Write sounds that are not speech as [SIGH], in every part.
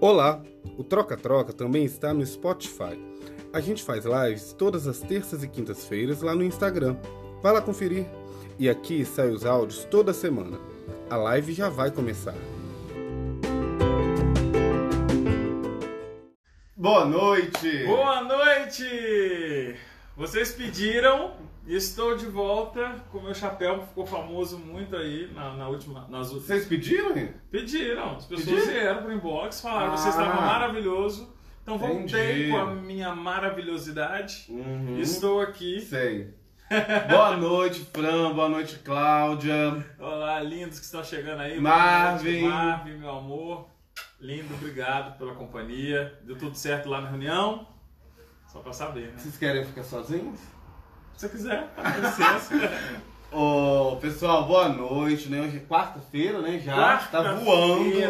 Olá! O Troca Troca também está no Spotify. A gente faz lives todas as terças e quintas-feiras lá no Instagram. Vai lá conferir. E aqui saem os áudios toda semana. A live já vai começar. Boa noite! Boa noite! Vocês pediram estou de volta com meu chapéu que ficou famoso muito aí na, na última, nas últimas. Vocês pediram, hein? Pediram, as pessoas Pediram? vieram pro inbox, falaram que você Ah. estava maravilhoso. Então voltei Entendi. com a minha maravilhosidade. Uhum. Estou aqui. Sei. [LAUGHS] Boa noite, Fran. Boa noite, Cláudia. Olá, lindos que estão chegando aí. Marvin. Noite, Marvin, meu amor. Lindo, obrigado pela companhia. Deu tudo certo lá na reunião? Só pra saber, né? Vocês querem ficar sozinhos? Se você quiser. [LAUGHS] Ô, pessoal, boa noite, né? Hoje é quarta-feira, né? Já tá voando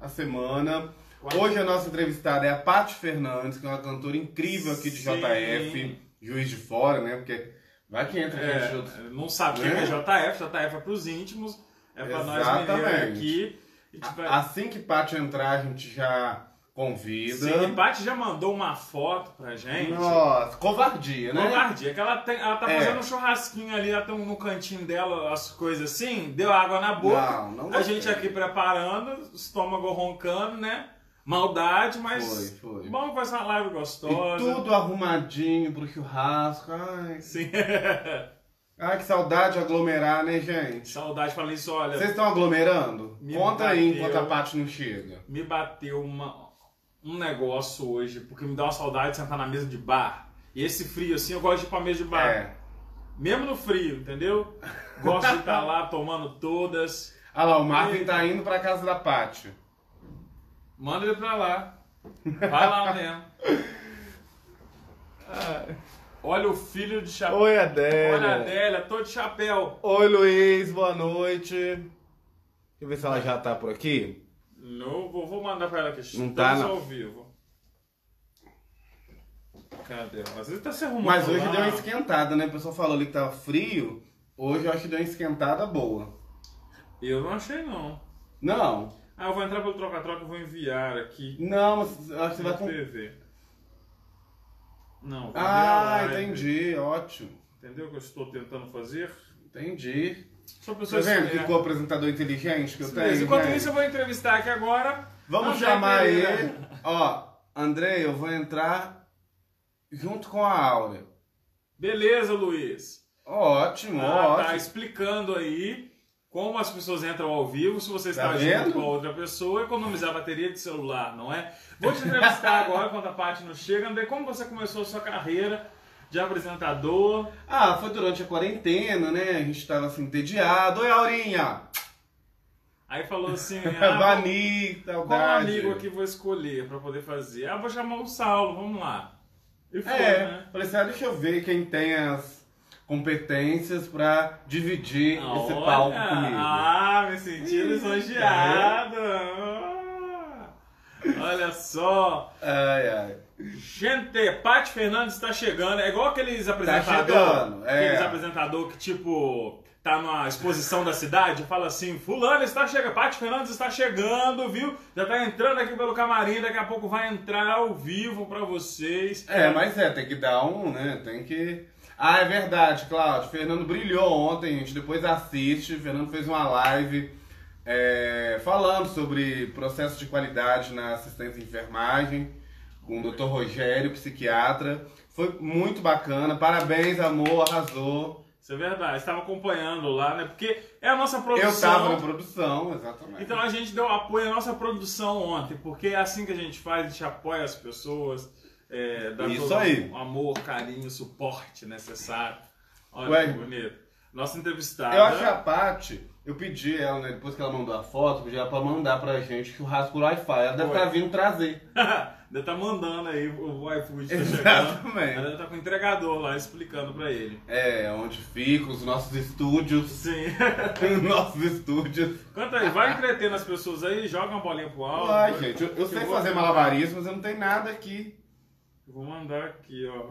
a semana. Quarta- Hoje a nossa entrevistada é a Paty Fernandes, que é uma cantora incrível aqui de Sim. JF, Juiz de Fora, né? Porque vai que entra gente É, não sabe quem Né? é JF, JF é pros íntimos, é pra nós Exatamente. mineiros aqui. Tipo, A- Assim que Paty entrar, a gente já convida. Sim, e Paty já mandou uma foto pra gente. Nossa, covardia, né? Covardia, que ela, tem, ela tá É. fazendo um churrasquinho ali, ela tem um- no cantinho dela, as coisas assim, deu água na boca. Não, não a gente aqui preparando, estômago roncando, né? Maldade, mas. Foi, foi. Bom, ser uma live E gostosa. tudo arrumadinho pro churrasco. Ai, Sim. [LAUGHS] ai que saudade de aglomerar, né, gente? Saudade, falei isso, olha. Vocês estão aglomerando? Me Conta aí bateu. enquanto a Paty não chega. me bateu uma, um negócio hoje, porque me dá uma saudade de sentar na mesa de bar. E esse frio, assim, eu gosto de ir pra mesa de bar. É. Mesmo no frio, entendeu? Gosto de estar [LAUGHS] lá tomando todas. Ah lá, o Marvin tá indo pra casa da Paty. Manda ele pra lá. Vai lá mesmo. Olha o filho de chapéu. Oi, Olha a Adélia. Adélia, tô de chapéu. Oi, Luiz, boa noite. Deixa eu ver se ela já tá por aqui. Não, vou, vou mandar pra ela. Não tá, Estamos não. ao vivo. Cadê? Às vezes tá se arrumando Mas hoje lá. deu uma esquentada, né? O pessoal falou ali que tava frio. Hoje eu acho que deu uma esquentada boa. Eu não achei, não. Não, Ah, eu vou entrar pelo troca-troca e vou enviar aqui. não, mas eu acho que você vai. TV. Não, vou Ah, entendi, ótimo. Entendeu o que eu estou tentando fazer? Entendi. Só Tá pessoas vendo é. que ficou o apresentador inteligente que eu tenho? Enquanto gente? isso, eu vou entrevistar aqui agora. Vamos André chamar Pereira. ele. Ó, André, eu vou entrar junto com a Áurea. Beleza, Luiz. Ótimo, Ah, ótimo. tá explicando aí como as pessoas entram ao vivo, se você está Tá junto vendo? com a outra pessoa, economizar bateria de celular, não é? Vou te entrevistar [LAUGHS] agora, quando a parte não chega. André, como você começou a sua carreira de apresentador? Ah, foi durante a quarentena, né? A gente tava assim, entediado. Oi, Aurinha! Aí falou assim, [LAUGHS] ah, Vani, Qual amigo aqui vou escolher pra poder fazer? Ah, vou chamar o Saulo, vamos lá. E foi, É, né? falei assim, ah, deixa eu ver quem tem as competências pra dividir esse Olha, palco comigo. Ah, me senti lisonjeado. Ah, Olha só. Ai, ai. Gente, Paty Fernandes está chegando. É igual aqueles apresentadores. chegando, é. Aqueles apresentadores que, tipo, tá numa exposição da cidade e fala assim: Fulano está chegando, Paty Fernandes está chegando, viu? Já tá entrando aqui pelo camarim, daqui a pouco vai entrar ao vivo pra vocês. É, mas é, tem que dar um, né? Tem que. Ah, é verdade, Cláudio. Fernando brilhou ontem, a gente depois assiste. Fernando fez uma live é, falando sobre processo de qualidade na assistência de enfermagem com o Dr. Rogério, psiquiatra. Foi muito bacana. Parabéns, amor, arrasou. Isso é verdade, estava acompanhando lá, né? Porque é a nossa produção. Eu tava na produção, exatamente. Então a gente deu apoio à nossa produção ontem, porque é assim que a gente faz, a gente apoia as pessoas, é, dá Isso todo aí. o amor, carinho, suporte necessário. Olha Ué. que bonito. Nossa entrevistada. Eu acho a Paty, eu pedi ela, né, depois que ela mandou a foto, eu pedi ela pra mandar pra gente churrasco Wi-Fi. Ela deve Foi. estar vindo trazer. [LAUGHS] Deve tá mandando aí o iFood tá chegando. Ela deve tá com o entregador lá explicando pra ele. É, onde ficam os nossos estúdios. Sim. [LAUGHS] nossos estúdios. Conta aí, vai entretendo as pessoas aí, joga uma bolinha pro alto. Ai, gente, eu, eu sei vou fazer malabarismo, mas eu não tenho nada aqui. Eu Vou mandar aqui, ó.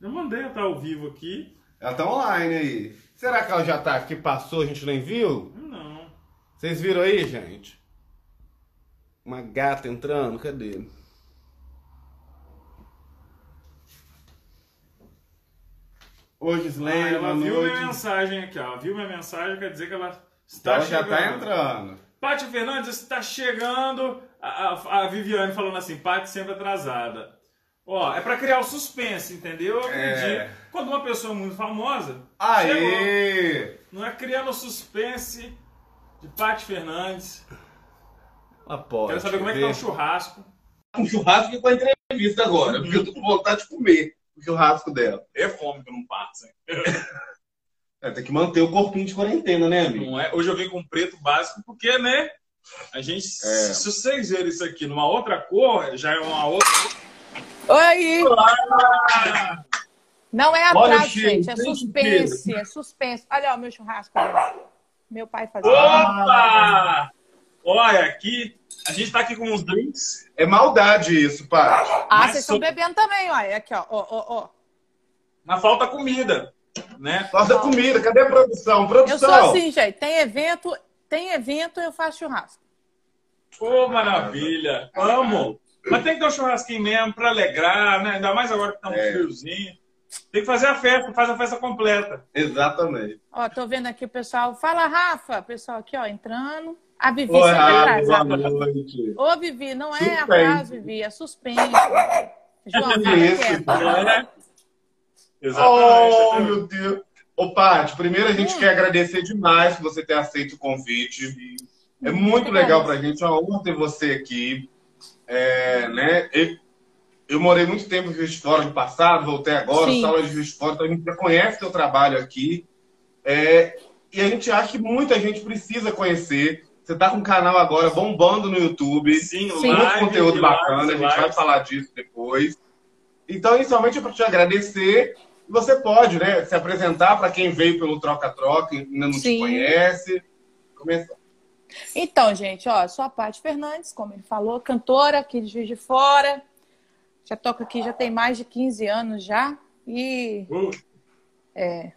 Eu mandei, tá ao vivo aqui. Ela tá online aí. Será que ela já tá aqui, passou, a gente nem viu? Não. Vocês viram aí, gente? Uma gata entrando, cadê? Oi, Ah, Gislaine, ela viu noite. minha mensagem aqui, ó. Viu minha mensagem, quer dizer que ela está Ela já chegando. tá entrando. Pati Fernandes está chegando. A, a- a Viviane falando assim, Pati sempre atrasada. Ó, é pra criar o suspense, entendeu? Eu É. Quando uma pessoa muito famosa chegou, Aê! não é criando suspense de Pati Fernandes. Aposto. Quero saber como é que tá o churrasco. com churrasco e com a entrevista agora, porque eu tô com vontade de comer o churrasco dela. É fome que não passa. hein? É, tem que manter o corpinho de quarentena, né, amigo? Não é? Hoje eu vim com preto básico, porque, né? A gente, É. se vocês verem isso aqui numa outra cor, já é uma outra. Oi! Não é Olha, atraso, Chico, gente. É suspense. É suspense. Olha ó, o meu churrasco. Meu pai fazia. Opa! Olha, aqui, a gente tá aqui com uns drinks. É maldade isso, Paty. Ah, mas vocês estão bebendo também, olha. Aqui, ó. ó, ó, ó. Mas falta comida, né? Nossa comida, cadê a produção? Eu Produção! sou assim, gente. Tem evento, tem evento, eu faço churrasco. Ô, maravilha! Amo! Mas tem que ter um churrasquinho mesmo pra alegrar, né? Ainda mais agora que tá um É. friozinho. Tem que fazer a festa, faz a festa completa. Exatamente. Ó, tô vendo aqui o pessoal. Fala, Rafa. Pessoal aqui, ó, entrando. A Vivi Oi, sempre Rafa, boa noite. Ô, Vivi, não é Suspense. atraso, Vivi, é suspense. João, fica Isso. quieto. Né? Oh, Exatamente. meu Deus. Ô, Paty, primeiro a gente Hum. quer agradecer demais por você ter aceito o convite. É muito legal pra gente, é uma honra ter você aqui. É, né? Eu morei muito tempo em Juiz de Fora no passado, voltei agora, Sim. sala de Juiz de Fora, então a gente já conhece seu trabalho aqui. É, e a gente acha que muita gente precisa conhecer. Você tá com um canal agora bombando no YouTube. Sim, Sim. Muito live, conteúdo bacana, a live, gente vai falar disso depois. Então, inicialmente, é para te agradecer. Você pode, né, se apresentar para quem veio pelo Troca-Troca e ainda não te Sim. conhece. Começa. Então, gente, ó, sou a Paty Fernandes, como ele falou, cantora aqui de Juiz de Fora. Já toco aqui, já tem mais de 15 anos já. E, Uh,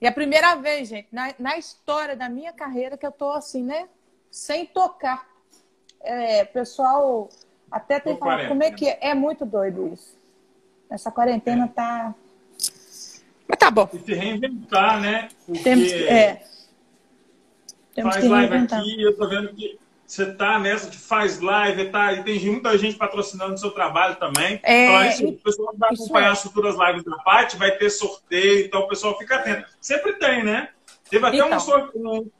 e é a primeira vez, gente, na, na história da minha carreira que eu tô assim, né? Sem tocar. É, pessoal até tem quarentena. como é que é. É muito doido isso. Essa quarentena tá. Mas tá bom. e se reinventar, né? Porque Temos que. É. Temos faz que live reinventar. aqui, eu tô vendo que você tá nessa de faz live, tá? E tem muita gente patrocinando o seu trabalho também. É, então, isso, e- o pessoal vai isso acompanhar é. as futuras lives da Paty, vai ter sorteio, então o pessoal fica atento. Sempre tem, né? Teve até Então. um sorteio.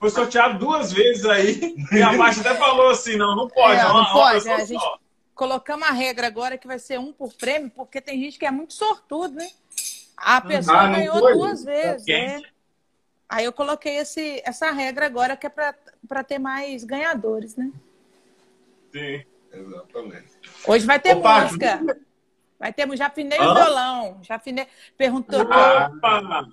Foi sorteado duas vezes aí, e a Paty até falou assim: não, não pode, É, é, não uma pode, é, a gente- só. colocamos a regra agora que vai ser um por prêmio, porque tem gente que é muito sortudo, né? A pessoa Ah, não ganhou foi? duas vezes, Quem? né? Aí eu coloquei esse, essa regra agora que é para ter mais ganhadores, né? Sim. Exatamente. Hoje vai ter Paty, música. Vai ter, já afinei Hã? o violão. Já afinei. Perguntou. Ah. Opa! Tá?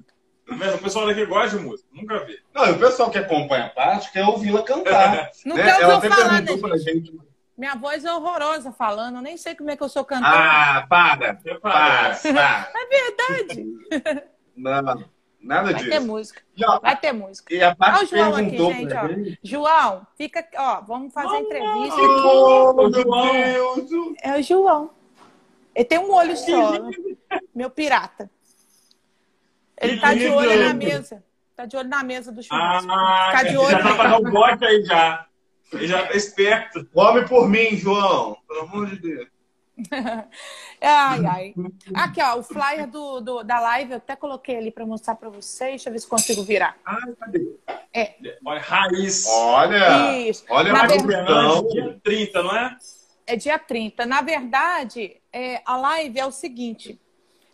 O pessoal daqui gosta de música, nunca vi. Não, e o pessoal que acompanha a Paty quer ouvi-la cantar. Não né? quer Ela ouvir falar, né, gente? gente. Minha voz é horrorosa falando. Eu nem sei como é que eu sou cantora. Ah, para! Para! parece. para. É verdade. Não, nada Vai ter disso. música. E, ó, Vai ter música. e a Olha Paty o João aqui, gente, ó. gente. João, fica. Ó, vamos fazer a entrevista. Oh, meu João. Deus! É o João. Ele tem um olho só, né? meu pirata. Ele Que tá de olho na mesa. Tá de olho na mesa do churrasco. Ah, Ficar de já olho. tá pra dar um bote aí já. Ele já tá esperto. Come por mim, João. Pelo amor de Deus. [LAUGHS] Ai, ai. Aqui, ó, o flyer do, do- da live eu até coloquei ali para mostrar para vocês. Deixa eu ver se consigo virar. Ah, cadê? Olha, raiz. Olha! Isso. Olha Na a verdade-. Fernandes, dia 30, não é? É dia 30. Na verdade, é, a live é o seguinte: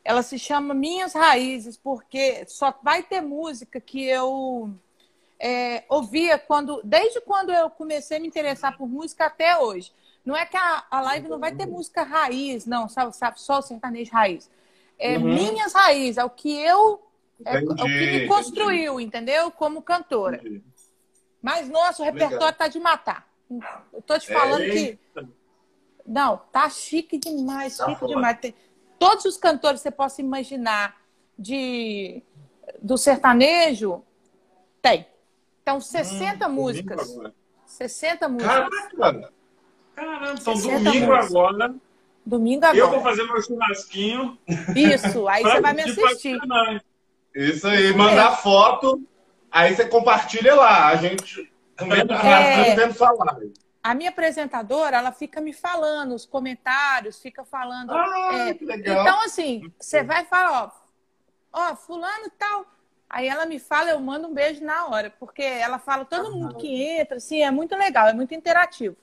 ela se chama Minhas Raízes, porque só vai ter música que eu é, ouvia quando, desde quando eu comecei a me interessar por música até hoje. Não é que a, a live não vai ter música raiz, não, sabe, sabe só o sertanejo raiz. É Uhum. minhas raízes, é o que eu. É, é o que Entendi, me construiu, entendeu? Como cantora. Mas, nossa, o Legal. repertório tá de matar. Eu tô te É, falando que. Eita. Não, tá chique demais, Tá chique foda. demais. Tem todos os cantores que você possa imaginar de do sertanejo, tem. Então, 60 músicas. 60 músicas. Caraca! Caramba, então 60 domingo agora. Domingo Eu vou agora. fazer meu churrasquinho. Isso, aí você [LAUGHS] vai me assistir. Fernanda. Isso aí, mandar foto, aí você compartilha lá. A gente comendo É. vendo falar. A minha apresentadora, ela fica me falando, os comentários, fica falando. Ah, é, que legal. Então, assim, você vai falar, ó, ó, fulano e tal. Aí ela me fala, eu mando um beijo na hora, porque ela fala todo mundo que entra, assim, é muito legal, é muito interativo.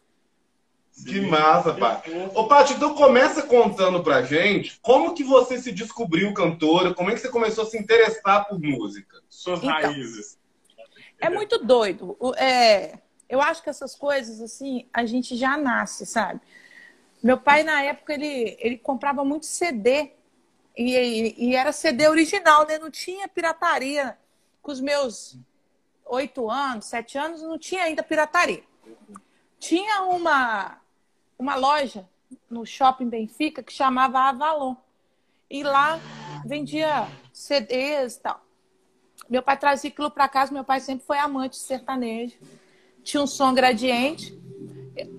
Que massa, Paty. Ô, Paty, então começa contando pra gente como que você se descobriu cantora, como é que você começou a se interessar por música. Suas Então. raízes. É muito doido. É, eu acho que essas coisas, assim, a gente já nasce, sabe? Meu pai, na época, ele, ele comprava muito CD. E, e- e era CD original, né? Não tinha pirataria. Com os meus oito anos, sete anos, não tinha ainda pirataria. Tinha uma, uma loja no shopping Benfica que chamava Avalon. E lá vendia CDs e tal. Meu pai trazia aquilo para casa, meu pai sempre foi amante de sertanejo. Tinha um som gradiente.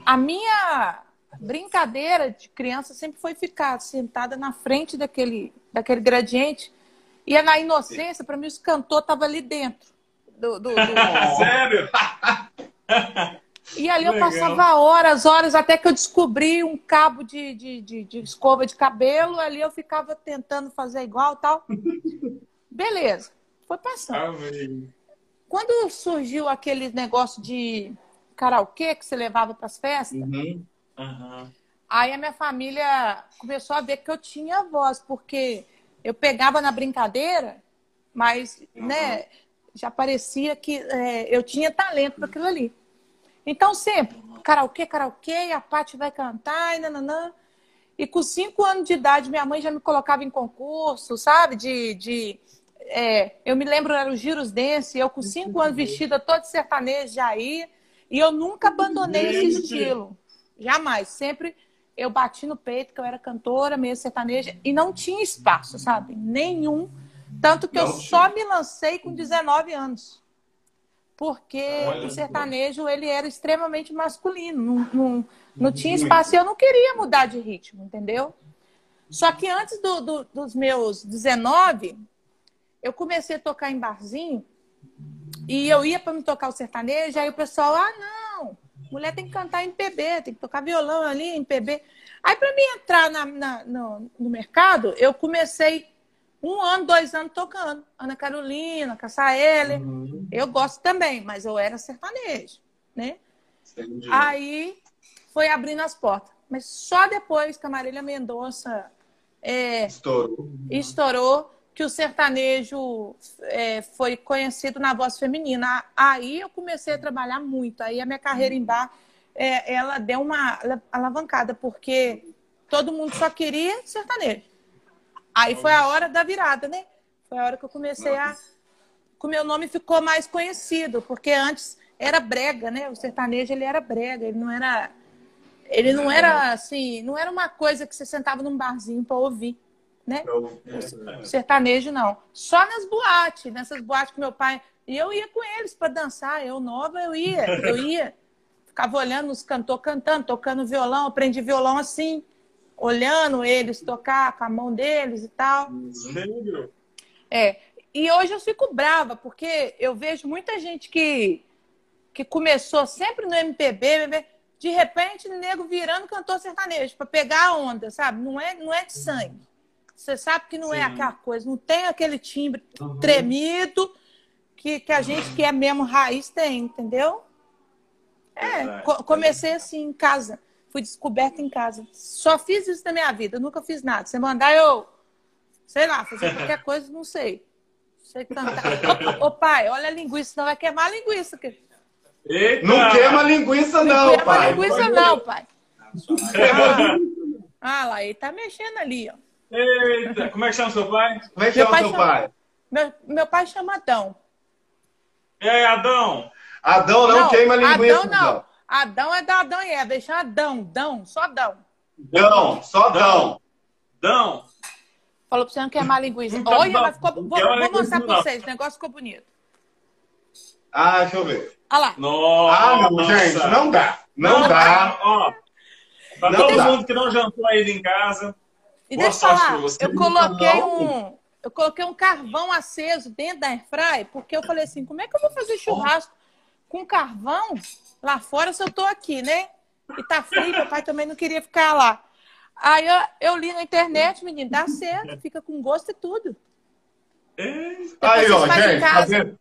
A minha brincadeira de criança sempre foi ficar sentada na frente daquele, daquele gradiente. E na inocência, para mim, os cantores estavam ali dentro. Do, do- do- [LAUGHS] Sério? [LAUGHS] E ali eu Legal. passava horas, horas, até que eu descobri um cabo de, de, de, de escova de cabelo. Ali eu ficava tentando fazer igual tal. [LAUGHS] Beleza, foi passando. Amei. Quando surgiu aquele negócio de karaokê que você levava para as festas, Uhum. Aham. aí a minha família começou a ver que eu tinha voz, porque eu pegava na brincadeira, mas né, já parecia que é, eu tinha talento para aquilo ali. Então, sempre, karaokê, karaokê, a Paty vai cantar, e nananã. E com cinco anos de idade, minha mãe já me colocava em concurso, sabe? De. de é, eu me lembro, era o Giros Dance, eu com cinco anos vestida toda de sertanejo já ia. E eu nunca abandonei esse estilo. Jamais. Sempre eu bati no peito que eu era cantora, meio sertaneja, e não tinha espaço, sabe? Nenhum. Tanto que eu Não só me lancei com 19 anos. Porque Olha o sertanejo ele era extremamente masculino, não, não, não tinha espaço e eu não queria mudar de ritmo, entendeu? Só que antes do- do- dos meus 19, eu comecei a tocar em barzinho e eu ia para me tocar o sertanejo, aí o pessoal, ah, não, mulher tem que cantar MPB, tem que tocar violão ali, MPB. Aí para mim entrar na- na- no, no mercado, eu comecei um ano, dois anos tocando. Ana Carolina, Cassaele. Eu gosto também, mas eu era sertanejo, né? Entendi. Aí foi abrindo as portas. Mas só depois que a Marília Mendonça é, Estourou. estourou que o sertanejo é, foi conhecido na voz feminina. Aí eu comecei a trabalhar muito. Aí a minha carreira em bar, é, ela deu uma ala- alavancada, porque todo mundo só queria sertanejo. Aí foi a hora da virada, né? Foi a hora que eu comecei a... que o meu nome ficou mais conhecido, porque antes era brega, né? O sertanejo, ele era brega, ele não era... Ele não era, assim, não era uma coisa que você sentava num barzinho para ouvir, né? O sertanejo, não. Só nas boates, nessas boates que meu pai. E eu ia com eles para dançar. Eu nova, eu ia. Eu ia. [LAUGHS] Ficava olhando os cantores cantando, tocando violão. Aprendi violão assim, olhando eles tocar com a mão deles e tal. É. E hoje eu fico brava, porque eu vejo muita gente que, que começou sempre no MPB, de repente, nego virando cantor sertanejo, para pegar a onda, sabe? Não é, não é de sangue. Você sabe que não é Sim. aquela coisa, não tem aquele timbre tremido que, que a gente que é mesmo raiz tem, entendeu? É, Verdade. co- comecei assim em casa, fui descoberta em casa. Só fiz isso na minha vida, nunca fiz nada. Você mandar eu, sei lá, fazer [LAUGHS] qualquer coisa, não sei. Sei cantar. Ô, ô, pai, olha a linguiça, não vai queimar a linguiça. Que... Eita! Não queima linguiça, não, queima a pai. linguiça, não, pai. Ah, [LAUGHS] ah lá, ele tá mexendo ali, ó. Eita! Como é que chama seu pai? Como é que Meu chama seu chama- pai? Meu, meu pai chama Adão. E aí, Adão? Adão não, queima linguiça, Adão não. Adão é da Adão e Eva. Chama Adão, Dão, só Dão. Dão, só dão. Dão? Falou pra você não queimar a linguiça. Nunca Olha, dá- mas ficou, vou, vou linguiça, mostrar pra não. vocês. O negócio ficou bonito. Ah, deixa eu ver. Olha lá. Nossa! Ah, não, gente, não dá. Não dá. Ó, Pra Não todo dá. mundo que não jantou ainda em casa. E deixa eu falar, eu coloquei Não. um, eu coloquei um carvão aceso dentro da airfry, porque eu falei assim, como é que eu vou fazer churrasco com carvão lá fora se eu tô aqui, né? E tá frio, meu pai também não queria ficar lá. Aí eu, eu li na internet, menino, dá certo, fica com gosto e tudo. Eita. Aí, ó, gente, tá vendo?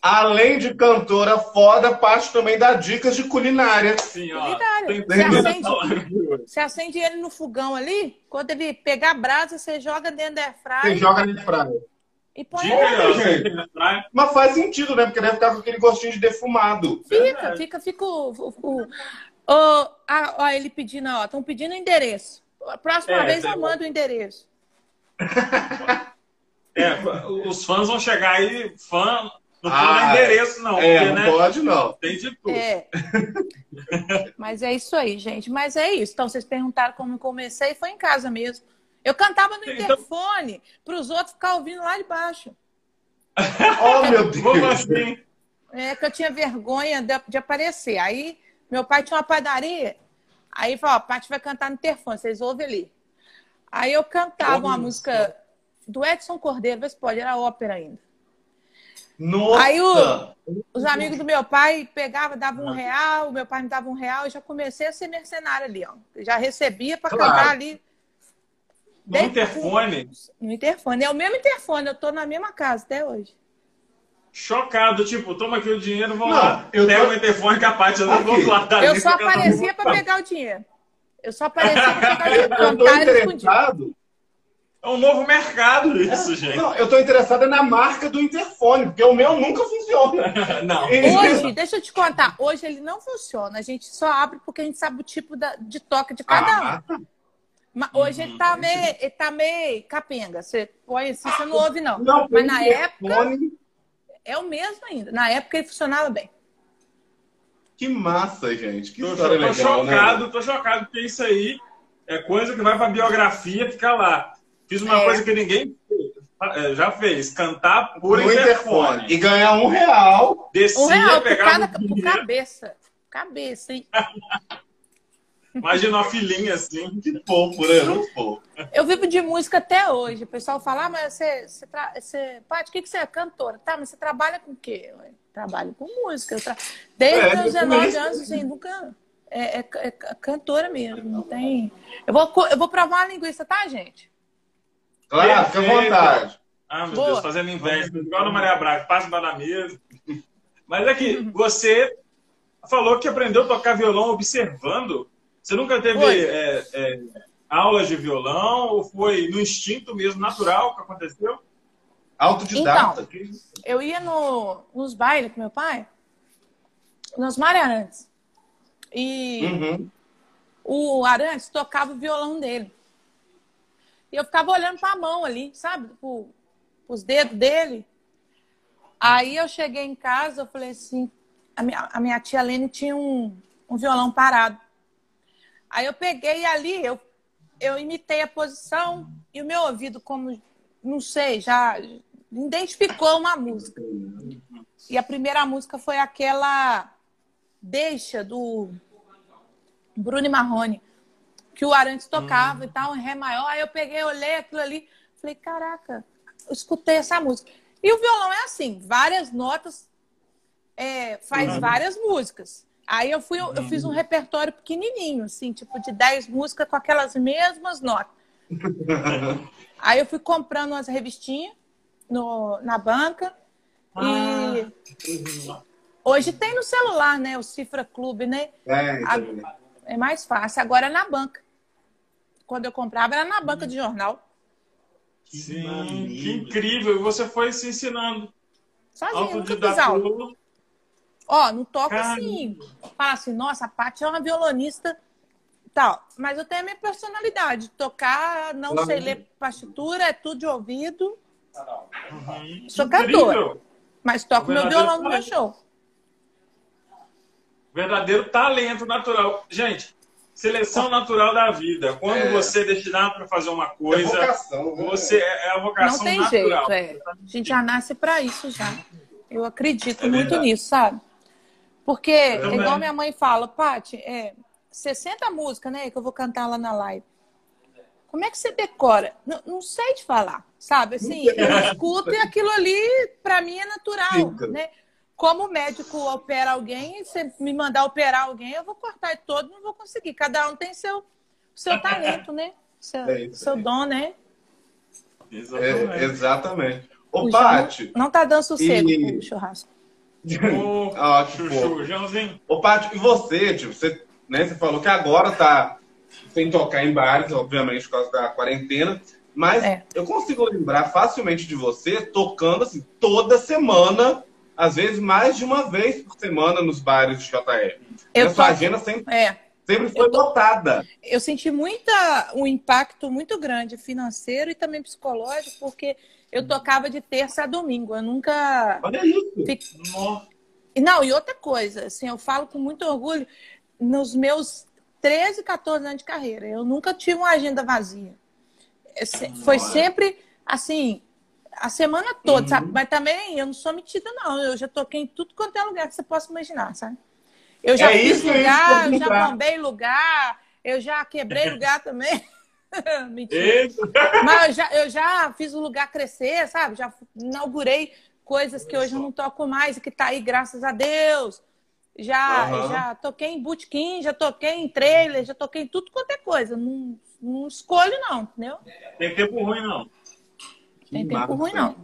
Além de cantora foda, parte também dá dicas de culinária. Assim, ó. Culinária. Você acende-. Você acende ele no fogão ali, quando ele pegar a brasa, você joga dentro da Você airfry joga na praia. E põe ó. gente. Praia. Mas faz sentido, né? Porque deve ficar com aquele gostinho de defumado. Fica, Verdade. fica, fica o. o, o- o- ah, ó, ele pedindo, ó, estão pedindo o endereço. A próxima É, vez eu mando o endereço. É, os fãs vão chegar aí, fã, não pode Ah, dar endereço, não. É, porque, não né? pode não. Tem de tudo. É. [LAUGHS] Mas é isso aí, gente. Mas é isso. Então, vocês perguntaram como eu comecei, foi em casa mesmo. Eu cantava no Então- interfone para os outros ficar ouvindo lá de baixo. [LAUGHS] Oh, meu Deus. Como assim? É que eu tinha vergonha de, de aparecer. Aí, meu pai tinha uma padaria. Aí falou, ó, a Paty vai cantar no interfone, vocês ouvem ali. Aí eu cantava uma música do Edson Cordeiro, vê se pode, era ópera ainda. Nossa! Aí o- Os amigos do meu pai pegavam, davam um real, o meu pai me dava um real, eu já comecei a ser mercenária ali, ó. Já recebia para Claro. cantar ali No interfone, no interfone. É o mesmo interfone, eu tô na mesma casa até hoje. chocado, tipo, toma aqui o dinheiro, vamos Não, lá. eu Pega tô- o interfone que a parte eu não vou guardar Eu só aparecia vou- para pegar o dinheiro. Eu só aparecia para pegar o [LAUGHS] dinheiro. Eu tô interessado. É um novo mercado isso, gente. Não, eu tô interessado na marca do interfone, porque o meu nunca funciona. [LAUGHS] Não. Hoje, deixa eu te contar, hoje ele não funciona. A gente só abre porque a gente sabe o tipo da- de toque de cada um. Ah, Mas hoje ele tá meio, ele tá meio capenga. Você põe assim, você não ouve, não. não, Mas na época interfone, é o mesmo ainda. Na época ele funcionava bem. Que massa, gente. Que Tô, história tô legal, né? chocado, tô chocado, porque isso aí é coisa que vai pra biografia ficar lá. Fiz uma É. coisa que ninguém eh, já fez, cantar por No interfone. interfone. E ganhar um real. Descia, Um real por, cada, por cabeça. Cabeça, hein? [LAUGHS] Imagina uma filhinha assim. Que fofo, né? Muito fofo. Eu vivo de música até hoje. O pessoal fala, ah, mas você, você, tra... você... Paty, o que, que você é? Cantora. Tá, mas você trabalha com o quê? Eu trabalho com música. Eu tra... Desde É, os meus 19 isso. anos, assim, nunca... É, é- é cantora mesmo, não tem... Eu vou, eu vou provar uma linguiça, tá, gente? Claro, fica à vontade. Ah, meu Boa. Deus, fazendo inveja. Igual na Maria Braga, passa da mesa. Mas aqui, você falou que aprendeu a tocar violão observando. Você nunca teve é, é, aulas de violão ou foi no instinto mesmo, natural, que aconteceu? Autodidata. Eu ia no, nos bailes com meu pai, nos Mariarantes. E Uhum. o Arantes tocava o violão dele. E eu ficava olhando para a mão ali, sabe? Pro, os dedos dele. Aí eu cheguei em casa, eu falei assim, a minha, a minha tia Lene tinha um, um violão parado. Aí eu peguei ali, eu, eu imitei a posição e o meu ouvido, como, não sei, já identificou uma música. E a primeira música foi aquela Deixa, do Bruno Marrone, que o Arantes tocava e tal, em Ré maior. Aí eu peguei, olhei aquilo ali, falei, caraca, eu escutei essa música. E o violão é assim, várias notas, é, faz várias músicas. Aí eu fui, eu fiz um repertório pequenininho, assim, tipo de 10 músicas com aquelas mesmas notas. [LAUGHS] Aí eu fui comprando umas revistinhas no, na banca e hoje tem no celular, né? O Cifra Clube, né? É, então, É mais fácil. Agora é na banca. Quando eu comprava era na banca de jornal. Sim, que incrível. E você foi se ensinando. Sozinha, nunca fiz aula. Ó, não toco Caramba. assim. Fala assim, nossa, a Paty é uma violonista tal. Mas eu tenho a minha personalidade. Tocar, não Claro. sei ler partitura, é tudo de ouvido. Uhum. Sou cantora. Mas toco meu violão no meu show. Verdadeiro talento natural. Gente, seleção natural da vida. Quando É. você é destinado para fazer uma é coisa, vocação, né? você é a vocação Não tem natural. jeito, é. A gente já nasce pra isso já. Eu acredito É muito verdade. nisso, sabe? Porque, é igual minha mãe fala, Paty, é, 60 músicas, né? Que eu vou cantar lá na live. Como é que você decora? Não, não sei te falar, sabe? Assim, eu escuto e aquilo ali, para mim, é natural, Fica. né? Como o médico opera alguém, se me mandar operar alguém, eu vou cortar todo, não vou conseguir. Cada um tem seu, seu talento, né? Seu, É seu dom, né? Exatamente. É, exatamente. Ô, Paty, Não tá dando sossego E- o churrasco. Ô, Ó, que Chuchu. Joãozinho. Ô, Paty, e você, tipo, você, né, você falou que agora tá sem tocar em bares, obviamente, por causa da quarentena, mas É. eu consigo lembrar facilmente de você tocando, assim, toda semana, às vezes mais de uma vez por semana nos bares de JR. Eu a sua tô- agenda sempre, É, sempre foi Eu tô- lotada. eu senti muita, um impacto muito grande financeiro e também psicológico, porque eu tocava de terça a domingo. Eu nunca. Olha isso. fi- Nossa. E Não, e outra coisa, assim, eu falo com muito orgulho, nos meus 13, 14 anos de carreira, eu nunca tive uma agenda vazia. É se- Foi sempre, assim, a semana toda, sabe? Mas também eu não sou metida, não. Eu já toquei em tudo quanto é lugar que você possa imaginar, sabe? Eu já É fiz isso, é isso eu lugar, já bombei lugar, eu já quebrei lugar também. [LAUGHS] Mentira. Mas eu já, eu já fiz o lugar crescer, sabe? Já inaugurei coisas que hoje eu não toco mais e que tá aí, graças a Deus. Já, Aham. já toquei em bootkin, já toquei em trailer, já toquei em tudo quanto é coisa. Não, não escolho, não, entendeu? Tem tempo ruim, não. Tem Que tempo massa. ruim, não.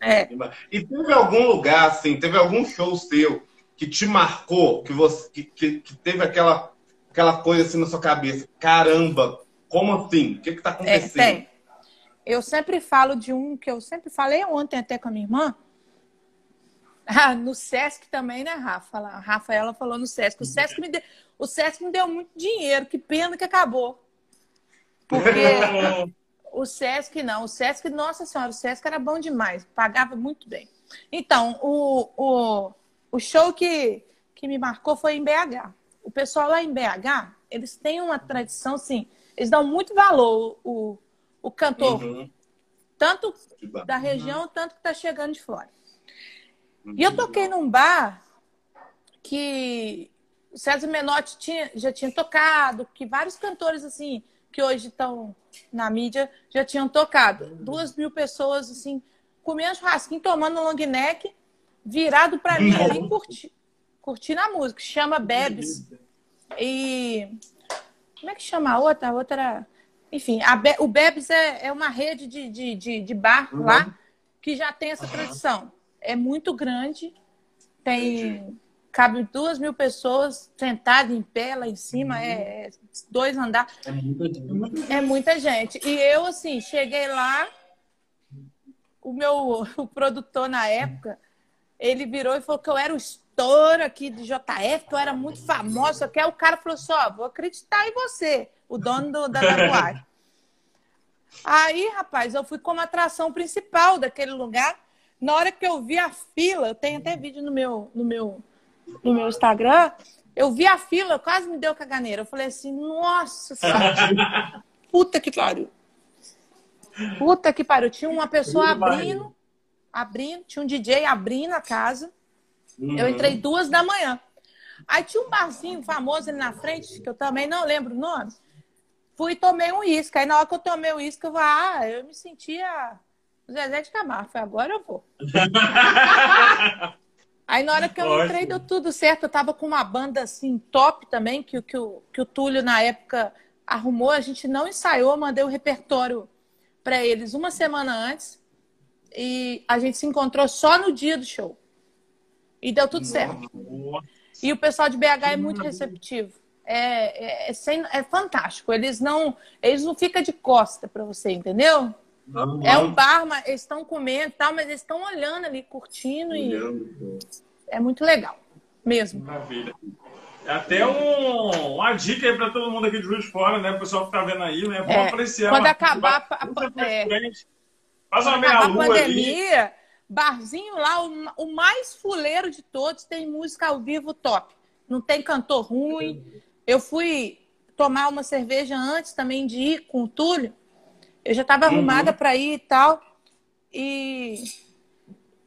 É. E teve algum lugar, assim, teve algum show seu que te marcou, que você que, que, que teve aquela, aquela coisa assim na sua cabeça? Caramba, como assim? O que que tá É, acontecendo? tem. Eu sempre falo de um que eu sempre falei ontem até com a minha irmã. [LAUGHS] Ah, no Sesc também, né, Rafa? A Rafaela falou no Sesc. O Sesc me deu, o Sesc me deu muito dinheiro. Que pena que acabou. Porque [LAUGHS] o Sesc não. O Sesc, nossa senhora, o Sesc era bom demais. Pagava muito bem. Então, o, o, o show que, que me marcou foi em BH. O pessoal lá em BH, eles têm uma tradição, assim, eles dão muito valor o, o cantor, Uhum. tanto da região, tanto que tá chegando de fora. E eu toquei num bar que o César Menotti tinha, já tinha tocado, que vários cantores, assim, que hoje estão na mídia, já tinham tocado. Duas mil pessoas, assim, comendo churrasquinho, tomando long neck, virado para mim ali, [LAUGHS] curti, curtindo a música. Chama Bebes. E como é que chama a outra? A outra. Enfim, Be- o Bebes é, é uma rede de, de, de, de bar Uhum. lá que já tem essa tradição. É muito grande, tem. Cabe duas mil pessoas sentadas em pé lá em cima, é, é dois andares. É muita gente. É muita gente. E eu, assim, cheguei lá, o meu [LAUGHS] o produtor na época, ele virou e falou que eu era o estouro aqui do JF, que eu era muito famosa. Só que aí o cara falou assim: ó, vou acreditar em você, o dono do, da da boate. Aí, rapaz, eu fui como atração principal daquele lugar. Na hora que eu vi a fila, eu tenho até vídeo no meu, no meu, no meu Instagram, eu vi a fila, quase me deu caganeira. Eu falei assim, nossa senhora, [LAUGHS] puta que pariu. Puta que pariu. Tinha uma pessoa abrindo, abrindo, tinha um DJ abrindo a casa. Eu entrei duas da manhã. Aí tinha um barzinho famoso ali na frente, que eu também não lembro o nome. Fui e tomei um uísque. Aí na hora que eu tomei o uísque, eu falei, ah, eu me sentia Zezé de Camargo. Falei, agora eu vou. [LAUGHS] Aí na hora que eu Ótimo. entrei, deu tudo certo. Eu tava com uma banda assim, top também, que, o- que, o, que o Túlio na época arrumou. A gente não ensaiou, mandei o repertório para eles uma semana antes. E a gente se encontrou só no dia do show. E deu tudo certo. E o pessoal de BH é muito receptivo. É, é, é, sem- é fantástico. Eles não, eles não ficam de costa para você, entendeu? É um bar, mas eles estão comendo e tal, mas eles estão olhando ali, curtindo e é muito legal. Mesmo. Maravilha. É até um- uma dica aí pra todo mundo aqui de Juiz de Fora, né? O pessoal que tá vendo aí, né? Vamos É, apreciar. quando acabar a- a- é. Faz uma meia-lua ali. pandemia, barzinho lá, o, o mais fuleiro de todos, tem música ao vivo top. Não tem cantor ruim. Eu fui tomar uma cerveja antes também de ir com o Túlio. Eu já estava arrumada para ir e tal. E,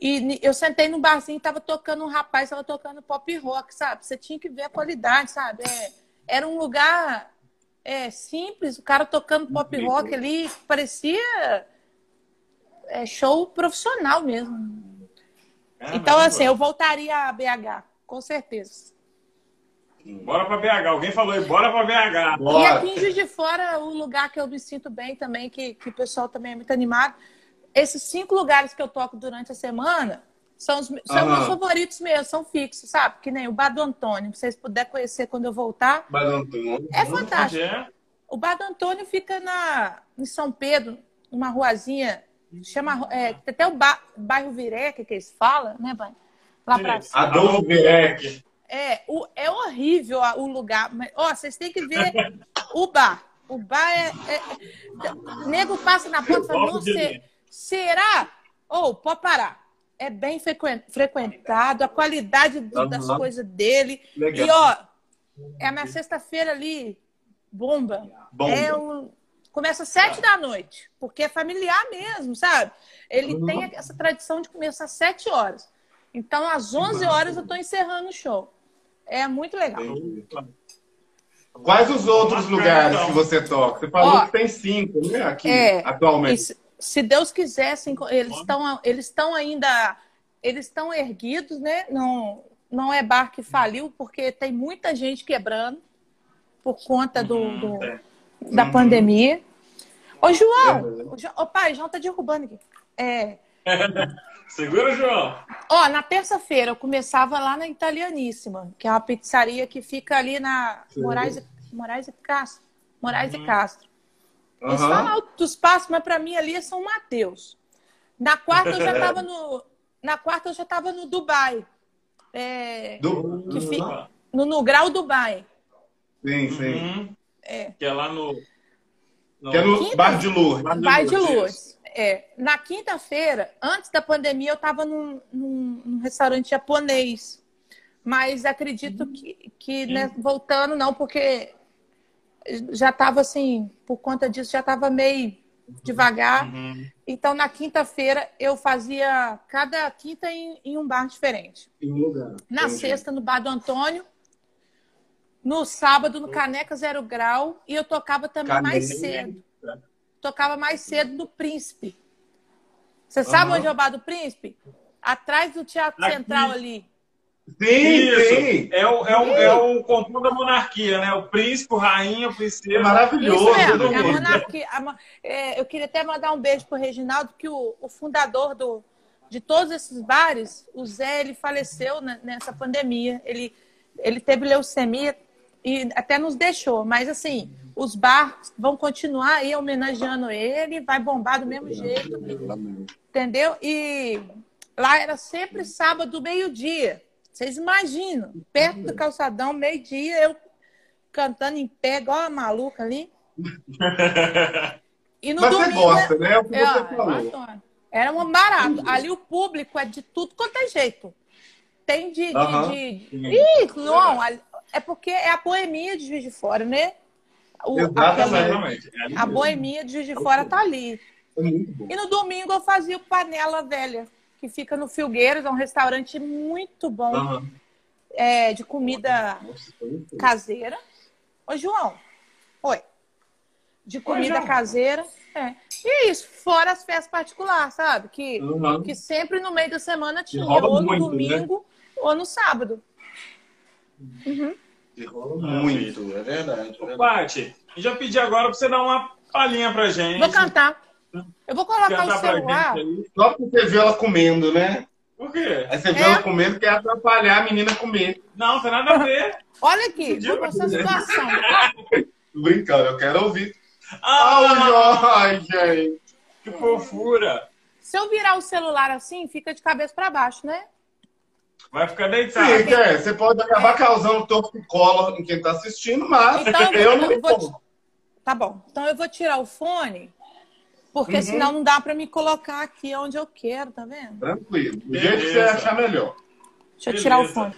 e eu sentei no barzinho, tava tocando um rapaz, tava tocando pop rock, sabe? Você tinha que ver a qualidade, sabe? É, era um lugar é, simples, o cara tocando pop rock ali, parecia é, show profissional mesmo. então, assim, eu voltaria a BH, com certeza. Bora pra BH. Alguém falou aí, bora pra BH. Bora. E aqui em Juiz de Fora, o lugar que eu me sinto bem também, que, que o pessoal também é muito animado. Esses cinco lugares que eu toco durante a semana são os são meus favoritos mesmo, são fixos, sabe? Que nem o Bar do Antônio. Se vocês puderem conhecer quando eu voltar. Bar do Antônio. É fantástico. É? O Bar do Antônio fica na, em São Pedro, numa ruazinha. Chama, é, tem até o ba, bairro Vireque, que eles falam, né, Bai? Lá pra cima. Adolfo Vireque. É, o, é horrível o lugar. Mas, ó, vocês têm que ver o bar. O bar é. é, é nego passa na porta e fala, não será? Ou, oh, pode parar. É bem frequentado, a qualidade uhum. das coisas dele. Legal. E, ó, é a minha sexta-feira ali, bomba. bomba. É o, começa às sete da noite, porque é familiar mesmo, sabe? Ele uhum. tem essa tradição de começar às sete horas. Então, às 11 horas eu estou encerrando o show. É muito legal. Quais os outros lugares que você toca? Você falou Ó, que tem cinco, né? Aqui, é, atualmente. Se, se, Deus quiser, eles estão eles estão ainda eles estão erguidos, né? Não, não é bar que faliu, porque tem muita gente quebrando por conta do, uhum, do é. Da uhum. pandemia. Ô, João! Ô, pai, João tá derrubando aqui. É, [LAUGHS] Segura, João. Ó, na terça-feira eu começava lá na Italianíssima, que é uma pizzaria que fica ali na Moraes, Moraes e Castro. Moraes uhum. e Castro. Uhum. Eles falam altos passos, mas para mim ali é São Mateus. Na quarta eu já [LAUGHS] estava no na quarta eu já estava no Dubai. É, Do... que fica, no, no Grau Dubai. Sim, sim. Uhum. É. Que é lá no, no... Que é no Quinta... Bar de Lourdes. Bar de Lourdes. É, na quinta-feira, antes da pandemia, eu estava num, num, num, restaurante japonês. Mas acredito uhum. que, que né, voltando, não, porque já estava assim, por conta disso, já estava meio devagar. Uhum. Então, na quinta-feira, eu fazia cada quinta em, em, um bar diferente. Em um lugar. Na Entendi. sexta, no bar do Antônio. No sábado, no Caneca Zero Grau. E eu tocava também Caneca. mais cedo tocava mais cedo no Príncipe. Você sabe uhum. onde é o Bar do Príncipe? Atrás do Teatro Aqui. Central ali. Sim, Isso. sim. É o, é, o, é o conjunto da monarquia, né? O príncipe, o rainha, o princesa. É maravilhoso. Isso mesmo, é a monarquia. A, é, eu queria até mandar um beijo para o Reginaldo, que o, o, fundador do, de todos esses bares, o Zé, ele faleceu nessa pandemia. Ele, ele teve leucemia e até nos deixou. Mas, assim, os barcos vão continuar aí homenageando ele, vai bombar do mesmo jeito. Entendeu? E lá era sempre sábado, meio-dia. Vocês imaginam, perto do calçadão, meio-dia, eu cantando em pé, igual a maluca ali. [LAUGHS] E no Mas domingo, você gosta, né? É o que é, você falou. Era um barato. Ali o público é de tudo quanto é jeito. Tem de. de, uh -huh. de... Ih, não, é porque é a poemia de Juiz de Fora, né? O, Exatamente. A, a boemia de Juiz de Fora tá ali. É e no domingo eu fazia o Panela Velha, que fica no Filgueiros, é um restaurante muito bom uhum. é, de comida Nossa, caseira. Ô, João. Oi. De comida Oi, caseira. É. E isso, fora as festas particulares, sabe? Que, uhum. que sempre no meio da semana tinha, ou no muito, né? domingo né? ou no sábado. Uhum. Rola muito, é verdade. Ô, Paty, já pedi agora pra você dar uma palhinha pra gente. Vou cantar. Eu vou colocar cantar o celular. Só porque você viu ela comendo, né? Por quê? Aí você viu é? ela comendo, quer atrapalhar a menina comer. Não, não tem nada a ver. Olha aqui, vou mostrar a situação. [LAUGHS] Brincando, eu quero ouvir. Ah, Ai, gente. Que fofura. Se eu virar o celular assim, fica de cabeça para baixo, né? Vai ficar deitado. Sim, é, você pode acabar causando torcicolo em quem está assistindo, mas então, eu não eu vou... Tá bom. Então eu vou tirar o fone, porque uhum. senão não dá para me colocar aqui onde eu quero, tá vendo? Tranquilo. Do jeito que você achar melhor. Deixa eu Beleza. tirar o fone.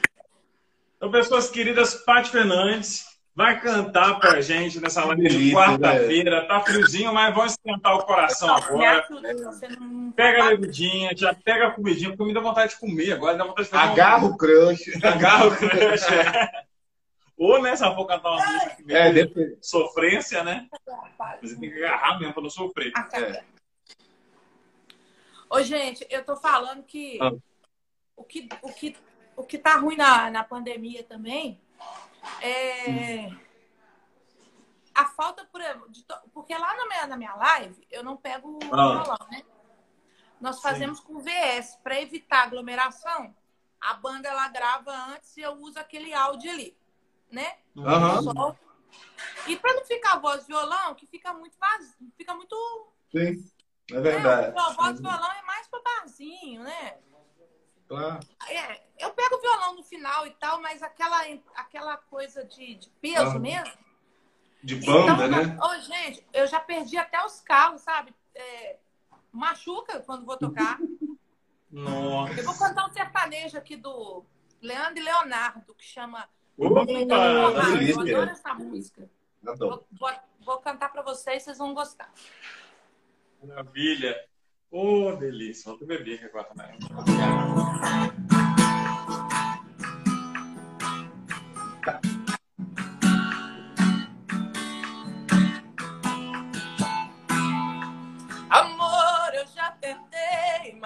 Então, pessoas queridas, Paty Fernandes, vai cantar pra gente nessa live de quarta-feira. Tá friozinho, mas vamos esquentar o coração agora. Pega a bebidinha, já pega a comidinha, porque me dá vontade de comer agora. Dá vontade de fazer Agarra um... o crush. Agarra o crush. Ou, né, se ela for cantar uma música que É, depende. sofrência, né? Você tem que agarrar mesmo pra não sofrer. É. Ô, gente, eu tô falando que Ah. o que o que o que tá ruim na, na pandemia também é a falta por to- porque lá na minha, na minha live eu não pego o Ah. violão, né? Nós fazemos com VS para evitar aglomeração. A banda ela grava antes e eu uso aquele áudio ali, né? E para não ficar voz violão, que fica muito vazio, fica muito Sim, é é, verdade. a voz violão é mais para barzinho, né? Claro. É, eu pego o violão no final e tal, mas aquela, aquela coisa de, de peso mesmo. De banda, então, né? Ô, gente, eu já perdi até os carros, sabe? É, machuca quando vou tocar. Nossa. Eu vou cantar um sertanejo aqui do Leandro e Leonardo, que chama. Opa! Eu adoro essa música. Adoro. Vou, vou- vou cantar pra vocês, vocês vão gostar. Maravilha. Ô, delícia. Vou beber aqui agora também.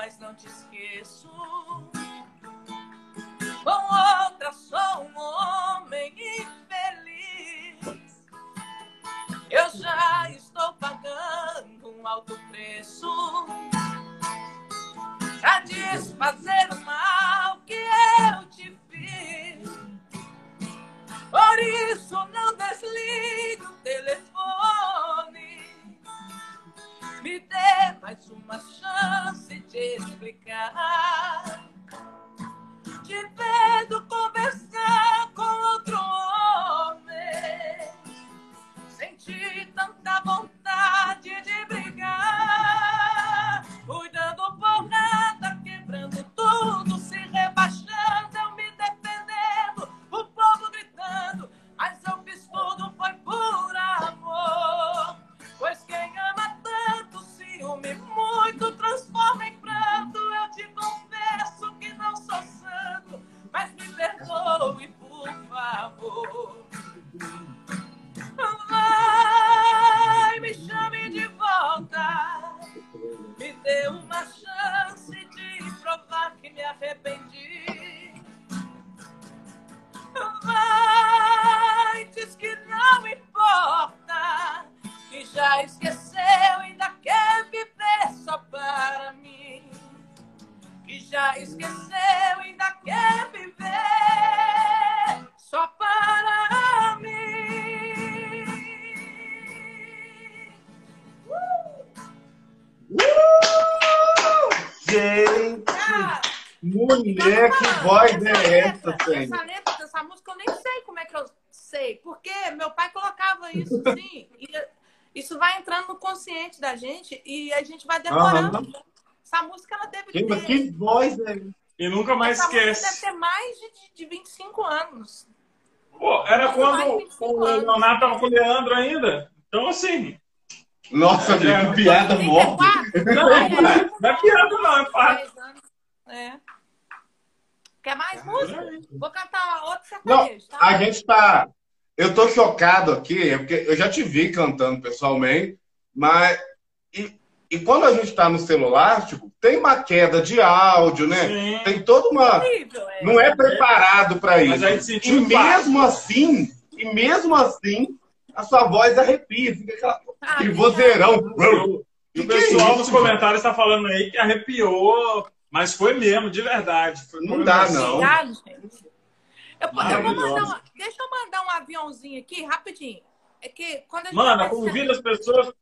Mas não te esqueço. Com outra sou um homem infeliz. Eu já estou pagando um alto preço pra desfazer o mal que eu te fiz. Por isso não desligue o telefone. Me dê mais uma chance de explicar. Te vendo conversar com Que, voz é essa? E nunca mais essa música deve esquece. ter mais de, de, de 25 anos. Pô, era quando 25 o. Leonardo tava com o Leandro ainda. Então, assim. Nossa, amigo, que piada morta. 34? Não, não é, não é piada, não, é fato. 10 anos. É. Quer mais música? Vou cantar outro Não, sertanejo, tá? a gente tá. Eu tô chocado aqui, é porque eu já te vi cantando pessoalmente, mas. E, e quando a gente tá no celular, tipo, tem uma queda de áudio, né? Sim. Tem toda uma. Horrível, é. Não é preparado para Mas isso. a gente sentiu E mesmo assim, e mesmo assim, a sua voz arrepia, fica aquela, Ah, aquele vozeirão. E o é pessoal isso, nos comentários está falando aí que arrepiou, mas foi mesmo, de verdade. Foi Não dá, não. Eu, eu vou mandar uma, deixa eu mandar um aviãozinho aqui, rapidinho. É que quando a gente Mano, convida as pessoas.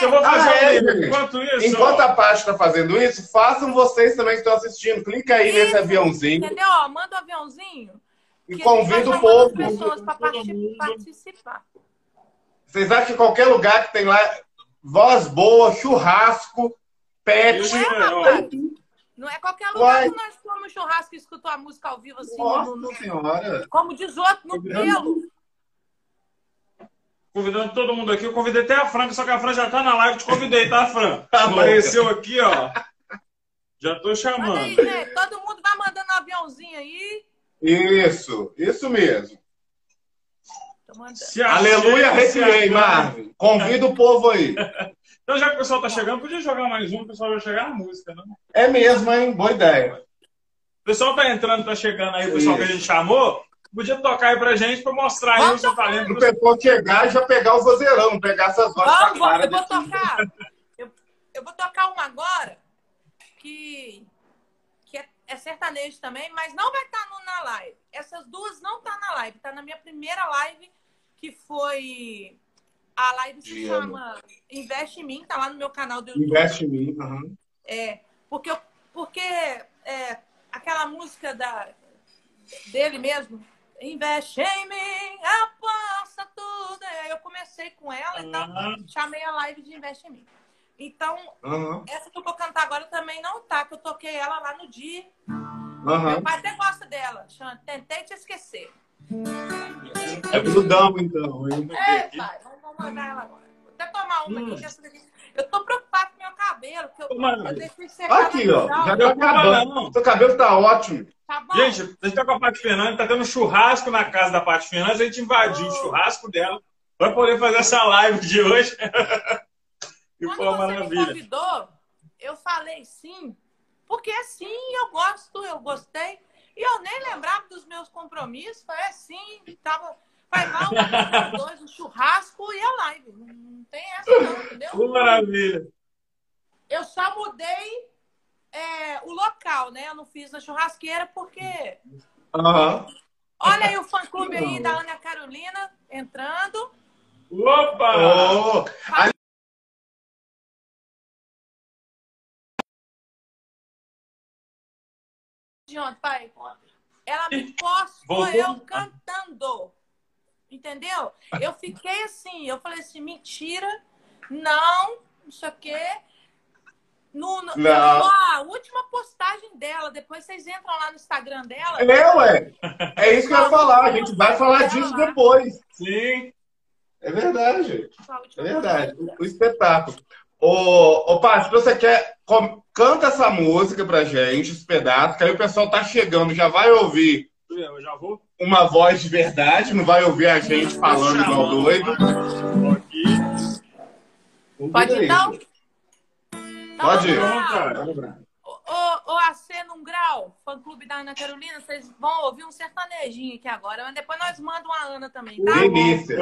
É, Eu vou fazer Ah, é, um. Enquanto isso, Enquanto a Paty está fazendo isso, façam vocês também que estão assistindo. Clica aí nesse Isso, aviãozinho Entendeu? Ó, manda um aviãozinho. e convida o povo. pessoas para participar. Vocês acham que qualquer lugar que tem lá voz boa, churrasco, pet. Não é, é? Não é qualquer lugar Uai. que nós comemos churrasco e escutou a música ao vivo assim, Nossa no, no- senhora. como diz outro, no pelo. Convidando todo mundo aqui. Eu convidei até a Fran, só que a Fran já tá na live. Te convidei, tá, Fran? Bom. [LAUGHS] Apareceu aqui, ó. Já tô Manda aí, chamando. gente. Todo mundo vai mandando um aviãozinho aí. Isso, isso mesmo. Aleluia, arrepiei, Marvin. Convida o povo aí. [LAUGHS] então, já que o pessoal tá chegando, podia jogar mais um, o pessoal vai chegar na música, não? É mesmo, hein? Boa ideia. O pessoal tá entrando, tá chegando aí, o pessoal Isso. que a gente chamou. Podia tocar aí pra gente pra mostrar aí o seu talento. O pessoal chegar e já pegar o vozeirão, pegar essas vozes Vamos, vamos, eu vou tocar. [LAUGHS] Eu, eu vou tocar uma agora que é sertanejo também, mas não vai estar tá na live. Essas duas não tá na live, tá na minha primeira live, que foi a live se Dia, chama Investe em mim, tá lá no meu canal do YouTube. Investe em mim, uhum. É, porque porque é, aquela música da dele mesmo, Investe em mim, aposta tudo. Aí eu comecei com ela, então uhum. chamei a live de Investe em mim. Então, uhum. essa que eu vou cantar agora também não tá, que eu toquei ela lá no dia. Uhum. Meu pai até gosta dela. Chama Tentei Te Esquecer. É grudão, então. É, pai, vamos mandar ela agora. Vou até tomar uma hum. aqui. Eu tô meu cabelo, que eu, eu deixei secar. Aqui, ó. Já deu acabando. Seu cabelo tá ótimo. Tá gente, a gente tá com a Paty Fernandes, tá tendo churrasco na casa da Paty Fernandes, a gente invadiu oh. o churrasco dela para poder fazer essa live de hoje. Que [LAUGHS] Quando você maravilha. me convidou, eu falei sim, porque é sim, eu gosto, eu gostei. E eu nem lembrava dos meus compromissos. Falei assim, tava. Vai lá um, dois, um churrasco e a live. Não tem essa, não, entendeu? [LAUGHS] Que maravilha. Eu só mudei é, o local, né? Eu não fiz na churrasqueira porque. Uhum. Olha aí o fã clube aí da Ana Carolina entrando. Opa! Oh, de ontem, pai. Ela me postou eu cantando. Entendeu? Eu fiquei assim, eu falei assim, mentira, não, não sei o quê. No, no, a última postagem dela, depois vocês entram lá no Instagram dela. É, ué. É isso que eu ia falar. A gente vai falar disso depois. Sim. É verdade. É verdade. O espetáculo. Ô, ô Paz, se você quer, canta essa música pra gente, esse pedaço, que aí o pessoal tá chegando, já vai ouvir já vou. uma voz de verdade, não vai ouvir a gente falando igual doido. Pode então? Pode ir. Ô, ô, AC num grau, fã clube da Ana Carolina, vocês vão ouvir um sertanejinho aqui agora, mas depois nós mandamos a Ana também, tá? Delícia.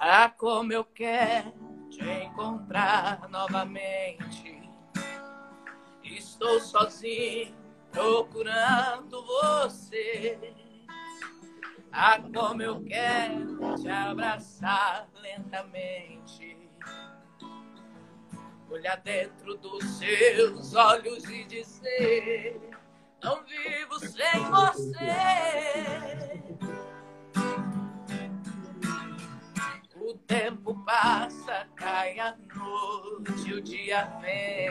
Ah, como eu quero te encontrar novamente. Estou sozinho procurando você. Ah, como eu quero te abraçar lentamente. Olhar dentro dos seus olhos e dizer: Não vivo sem você. O tempo passa, cai a noite, o dia vem.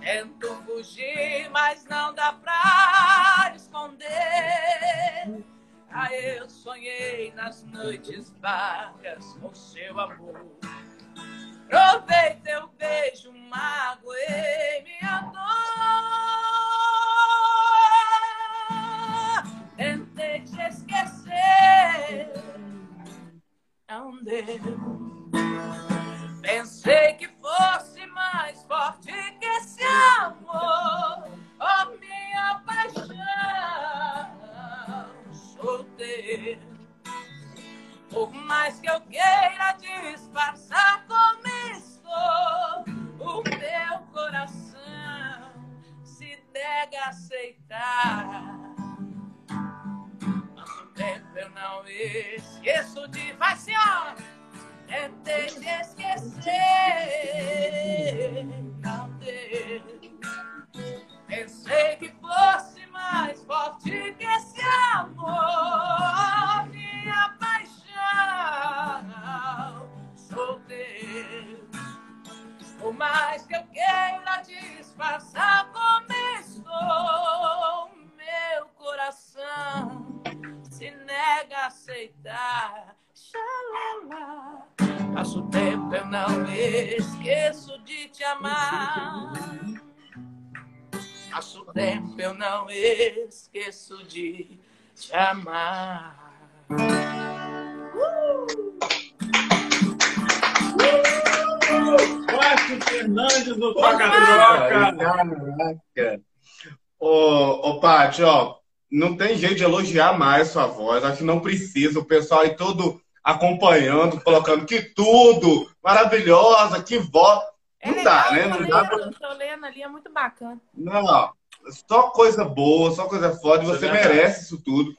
Tento fugir, mas não dá pra esconder. Ah, eu sonhei nas noites vagas com seu amor. Provei teu beijo, magoei minha dor. Tentei te esquecer não deu. Pensei que fosse mais forte que esse amor, oh minha paixão, teu. Por mais que eu queira disfarçar como estou, o meu coração se nega a aceitar tempo eu não esqueço de. Vai, senhora! Tentei te esquecer, não deu. Pensei que fosse mais forte que esse tempo eu não esqueço de te amar. Márcio Fernandes no Troca-Troca. Caraca. Ô, ô Paty, ó, não tem jeito de elogiar mais sua voz. Acho que não precisa. O pessoal aí todo acompanhando, colocando que tudo, maravilhosa, que voz. É não legal, dá, né? Não lendo, dá pra... Tô lendo ali, é muito bacana. Não, só coisa boa, só coisa foda, e você merece isso tudo.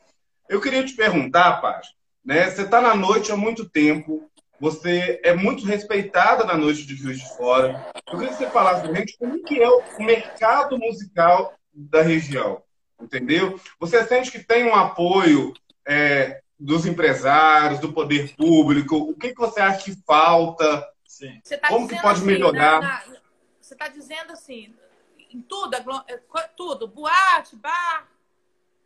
Eu queria te perguntar, Paty, né? Você está na noite há muito tempo, você é muito respeitada na noite de Juiz de Fora. Eu queria que você falasse pra gente como que é o mercado musical da região, entendeu? Você sente que tem um apoio é, dos empresários, do poder público? O que, que você acha que falta? Sim. Tá como que pode assim, melhorar? Na, na, você está dizendo assim, em tudo, é, tudo, boate, bar,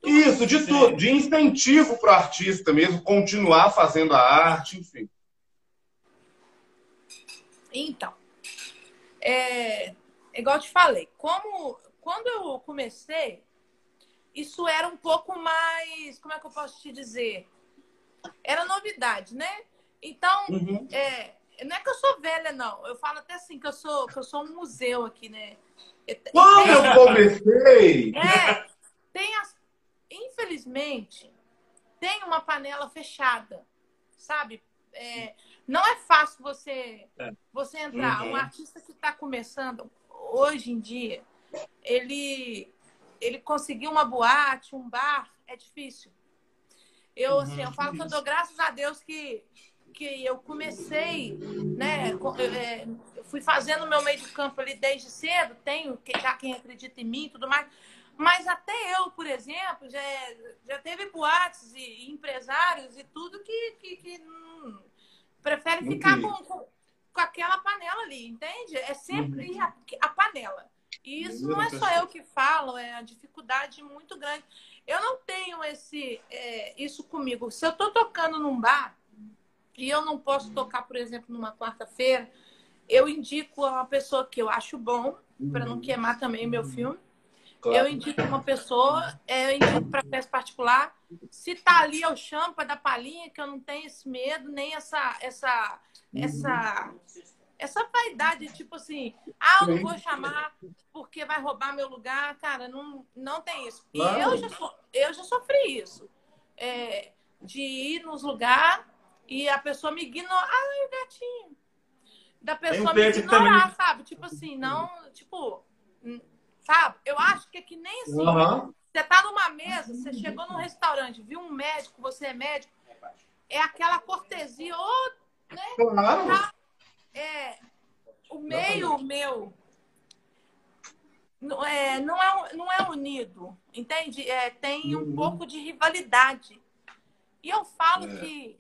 tudo. Isso, de tudo, de incentivo para o artista mesmo, continuar fazendo a arte, enfim. Então, é, igual eu te falei, como quando eu comecei, isso era um pouco mais, como é que eu posso te dizer? Era novidade, né? Então, uhum. é, não é que eu sou velha, não. Eu falo até assim que eu sou, que eu sou um museu aqui, né? Quando tem, eu comecei! É, tem as, infelizmente, tem uma panela fechada, sabe? É, não é fácil você, é. você entrar. Uhum. Um artista que está começando hoje em dia, ele, ele conseguiu uma boate, um bar, é difícil. Eu, uhum. assim, eu falo que eu dou graças a Deus que, que eu comecei, né? É, eu fui fazendo meu meio de campo ali desde cedo, tenho já quem acredita em mim e tudo mais. Mas até eu, por exemplo, já, já teve boates e empresários e tudo que, que, que hum, Prefere ficar com, com, com, aquela panela ali, entende? É sempre uhum. a, a, panela. E isso não é só eu que falo, é a dificuldade muito grande. Eu não tenho esse é, isso comigo. Se eu estou tocando num bar e eu não posso tocar, por exemplo, numa quarta-feira, eu indico a uma pessoa que eu acho bom, para não uhum. queimar também o meu filme. Claro. Eu indico uma pessoa, é, eu indico para festa particular. Se tá ali, eu chamo para dar palhinha, que eu não tenho esse medo, nem essa, essa, essa, essa vaidade, tipo assim, ah, eu não vou chamar porque vai roubar meu lugar. Cara, não, não tem isso. E eu já, so, eu já sofri isso. É, de ir nos lugares e a pessoa me ignorar. Ai, gatinho. Da pessoa me ignorar, também. sabe? Tipo assim, não, tipo Sabe? Eu acho que é que nem assim. Uhum. Você tá numa mesa, você chegou num restaurante, viu um médico, você é médico, é aquela cortesia, ou, né? Claro. Tá, é, o meio meu não é, não é, não é unido, entende? É, tem um uhum. pouco de rivalidade. E eu falo é. que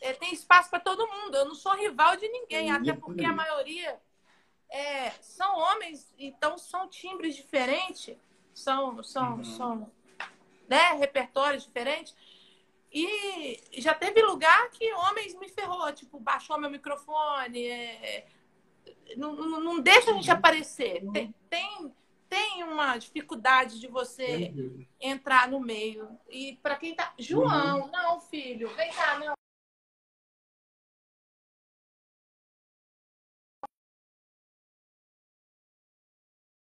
é, tem espaço para todo mundo. Eu não sou rival de ninguém, até porque a maioria é, são homens, então são timbres diferentes, são, são, uhum. são né, repertórios diferentes. E já teve lugar que homens me ferrou, tipo, baixou meu microfone, é, não, não deixa a gente aparecer. Tem, tem, tem uma dificuldade de você entrar no meio. E para quem tá. João, uhum. não, filho, vem cá, não.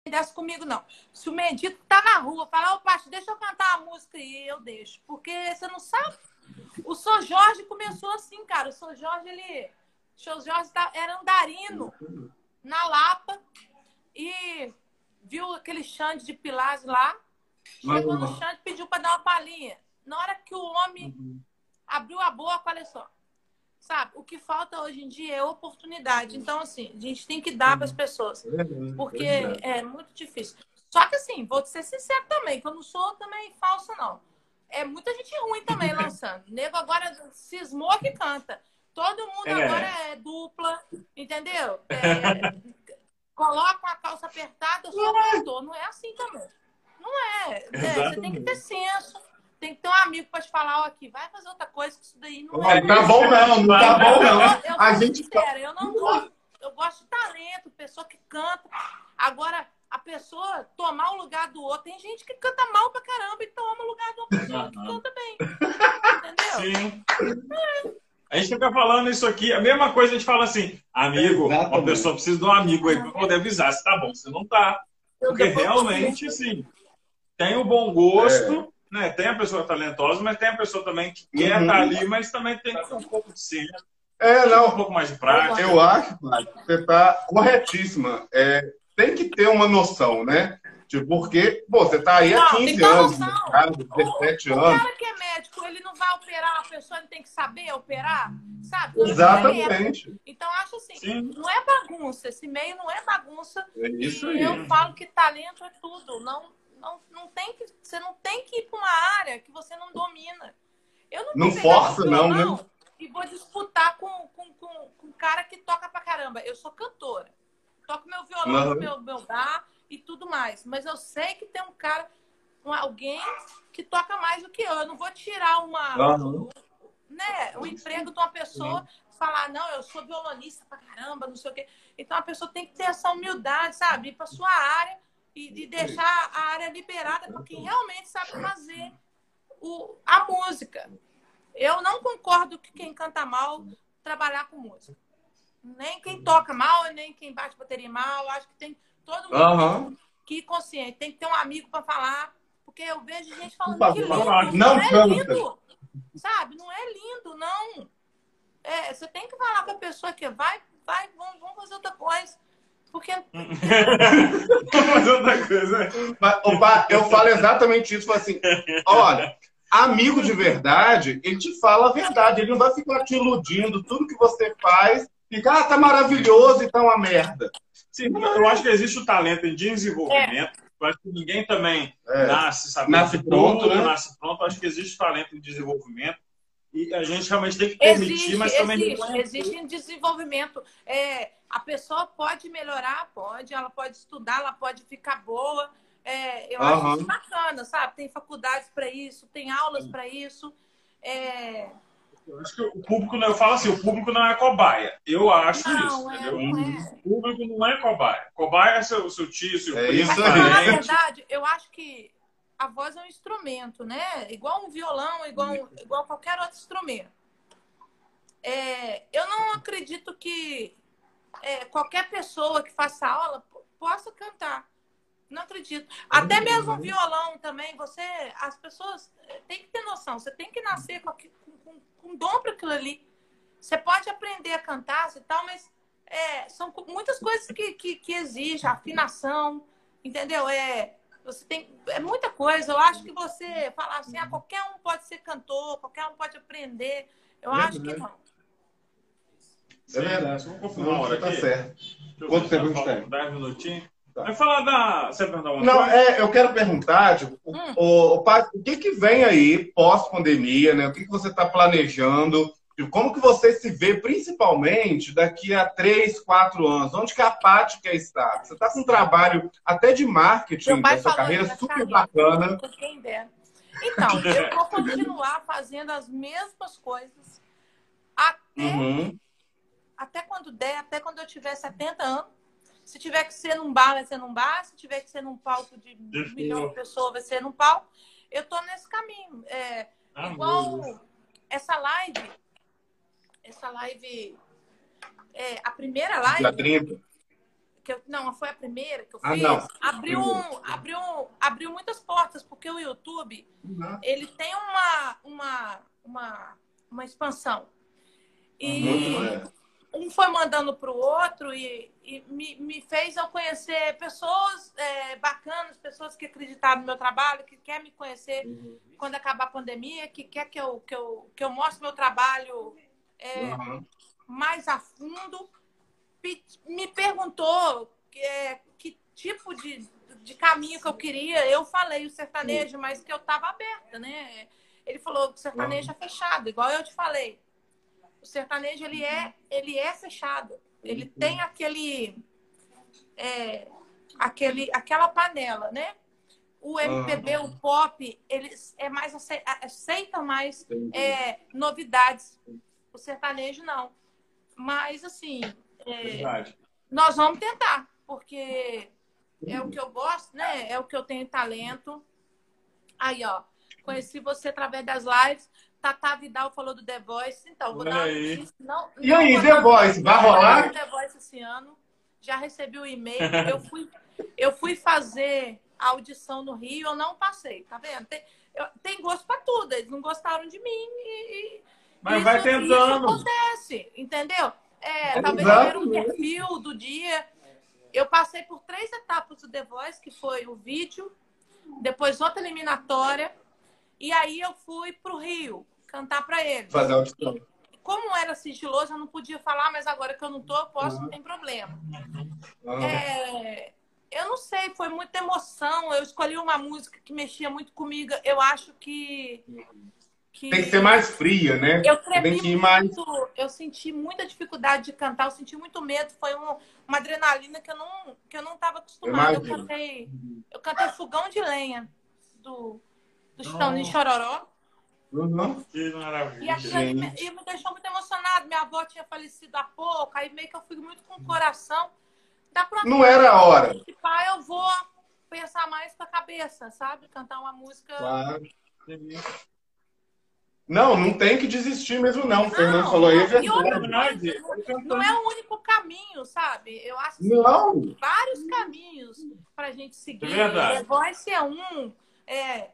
dessa comigo, não. Se o Medito tá na rua, falar, ô Pacho, deixa eu cantar a música aí, eu deixo. Porque você não sabe. O São Jorge começou assim, cara. O São Jorge, ele. O São Jorge tá, era andarino na Lapa e viu aquele Xande de Pilares lá. Chegou no Xande e pediu para dar uma palhinha. Na hora que o homem abriu a boca, olha só. Sabe, o que falta hoje em dia é oportunidade. Então, assim, a gente tem que dar para as pessoas. Porque é muito difícil. Só que, assim, vou ser sincero também, que eu não sou também falsa, não. É muita gente ruim também [LAUGHS] lançando. O nego agora cismou que canta. Todo mundo é. agora é dupla, entendeu? É, coloca uma calça apertada, eu sou cantor. Não é assim também. Não é. é você tem que ter senso tem que ter um amigo para te falar, ó, aqui, vai fazer outra coisa, que isso daí não é. Tá bom não, não tá bom não. Eu, eu, a gente sincera, eu não gosto, eu gosto de talento, pessoa que canta. Agora, a pessoa tomar o lugar do outro. Tem gente que canta mal pra caramba e toma o lugar de uma pessoa que canta bem. Entendeu? Sim. É. A gente fica falando isso aqui, a mesma coisa a gente fala assim, amigo, Exatamente. uma pessoa precisa de um amigo aí para poder avisar se tá bom, se não tá. Porque realmente, assim, tem o bom gosto, é. né? Tem a pessoa talentosa, mas tem a pessoa também que quer estar uhum. tá ali, mas também tem que ter um pouco de né? É, não. Um pouco mais de prática. Eu acho, que você está corretíssima. É, tem que ter uma noção, né? Tipo, porque, pô, você tá aí há 15 anos, cara, 17 anos. O cara que é médico, ele não vai operar, a pessoa não tem que saber operar, sabe? Exatamente. Então, acho assim, Sim. não é bagunça, esse meio não é bagunça. É isso aí. eu falo que talento é tudo. Não, não, não tem que, você não tem que ir para uma área que você não domina. Eu não, não força, não, né? E vou disputar com, com, com, com um cara que toca pra caramba. Eu sou cantora. Toco meu violão, uhum. meu, meu bar e tudo mais. Mas eu sei que tem um cara, um, alguém que toca mais do que eu. Eu não vou tirar uma, uhum. né, o emprego de uma pessoa uhum. falar, não, eu sou violonista pra caramba, não sei o quê. Então a pessoa tem que ter essa humildade, sabe? Ir pra sua área e, e deixar a área liberada para quem realmente sabe fazer o, a música. Eu não concordo que quem canta mal trabalhar com música. Nem quem toca mal, nem quem bate bateria mal. Acho que tem Todo mundo uhum. que consciente. Tem que ter um amigo para falar. Porque eu vejo gente falando que lindo. Não, não é lindo. Sabe? Não é lindo, não. É, você tem que falar com a pessoa que vai, vai, vamos, vamos fazer outra coisa. Porque. [LAUGHS] [LAUGHS] vamos fazer outra coisa. Mas, opa, eu falo exatamente isso. Assim, olha, amigo de verdade, ele te fala a verdade. Ele não vai ficar te iludindo. Tudo que você faz, fica, ah, tá maravilhoso e tá uma merda. Sim, eu acho que existe o talento em desenvolvimento. É. Eu acho que ninguém também é. nasce sabendo nasce pronto, tudo, né? nasce pronto. Eu acho que existe talento em desenvolvimento. E a gente realmente tem que permitir, existe, mas também... Existe, existe em desenvolvimento. É, a pessoa pode melhorar, pode. Ela pode estudar, ela pode ficar boa. É, eu uhum. acho isso bacana, sabe? Tem faculdades para isso, tem aulas para isso. É, eu acho que o público, eu falo assim, o público não é cobaia. Eu acho não, isso, é, entendeu? É. O público não é cobaia. Cobaia é seu, seu tio, seu é primo. Na verdade, eu acho que a voz é um instrumento, né? Igual um violão, igual, igual qualquer outro instrumento. É, eu não acredito que é, qualquer pessoa que faça aula possa cantar. Não acredito. Até mesmo o violão também, você. As pessoas têm que ter noção. Você tem que nascer com, com, com dom para aquilo ali. Você pode aprender a cantar e tal, mas é, são muitas coisas que, que, que exigem, afinação, entendeu? É, você tem, é muita coisa. Eu acho que você falar assim, ah, qualquer um pode ser cantor, qualquer um pode aprender. Eu é acho que não. É verdade. Vamos confirmar hora tá certo. Quanto tempo a gente tem? 10 minutinhos. Tá. Vai falar da. Você perguntar uma Não, é, eu quero perguntar, tipo, hum. o, o, o, que, que vem aí pós-pandemia, né? O que, que você está planejando? Tipo, como que você se vê, principalmente, daqui a três, quatro anos? Onde que a Paty quer estar? Você está com um trabalho até de marketing da sua carreira super carreira, bacana. Então, eu vou [LAUGHS] continuar fazendo as mesmas coisas até, uhum. até quando der, até quando eu tiver 70 anos se tiver que ser num bar, vai ser num bar. Se tiver que ser num palco de um milhão de pessoas, vai ser num palco. Eu tô nesse caminho. É, ah, igual essa live. Essa live. É, a primeira live. Que eu, não, foi a primeira que eu ah, fiz. Não. Abriu, abriu, abriu muitas portas, porque o YouTube uhum. ele tem uma, uma, uma, uma expansão. E, uhum um foi mandando para o outro e, e me, me, fez eu conhecer pessoas é, bacanas, pessoas que acreditaram no meu trabalho, que quer me conhecer uhum. quando acabar a pandemia, que quer que eu, que eu, que eu mostre meu trabalho é, uhum. mais a fundo. Me perguntou é, que tipo de, de caminho que eu queria. Eu falei o sertanejo, mas que eu estava aberta, né? Ele falou que o sertanejo uhum. é fechado, igual eu te falei o sertanejo ele é, ele é fechado. Ele tem aquele, é, aquele, aquela panela, né? O MPB, o pop, eles é mais aceitam mais é, novidades. O sertanejo não. Mas assim, é, nós vamos tentar, porque é o que eu gosto, né? É o que eu tenho talento. Aí, ó, conheci você através das lives. Tata Vidal falou do The Voice. Então, vou dar uma notícia. Não, e não aí, The Voice, vai rolar? The Voice esse ano. Já recebi o e-mail. [LAUGHS] Eu fui, eu fui fazer a audição no Rio, eu não passei, tá vendo? Tem, eu, tem gosto para tudo. Eles não gostaram de mim e. Mas isso, vai tentando. Isso acontece, entendeu? É, é talvez era um perfil do dia. Eu passei por três etapas do The Voice, que foi o vídeo, depois outra eliminatória, e aí eu fui pro Rio cantar para eles. Fazer audição. Como era sigiloso, eu não podia falar, mas agora que eu não tô, eu posso, uhum. não tem problema. Uhum. É, eu não sei, foi muita emoção. Eu escolhi uma música que mexia muito comigo. Eu acho que. que... Tem que ser mais fria, né? Eu tremi muito, mais... eu senti muita dificuldade de cantar, eu senti muito medo. Foi um, uma adrenalina que eu não que eu não estava acostumada. Eu, eu, cantei, eu cantei Fogão de Lenha do, do Chitãozinho oh. Chororó. Uhum. Que maravilha. E aquilo me, me deixou muito emocionado. Minha avó tinha falecido há pouco, aí meio que eu fui muito com o coração. Não era a hora. Pai, eu vou pensar mais com a cabeça, sabe? Cantar uma música. Claro. Não, não tem que desistir mesmo, não. O Fernando falou aí, é verdade. Não é o único caminho, sabe? Eu acho que não. tem vários caminhos para a gente seguir. É verdade. Voice é um. É,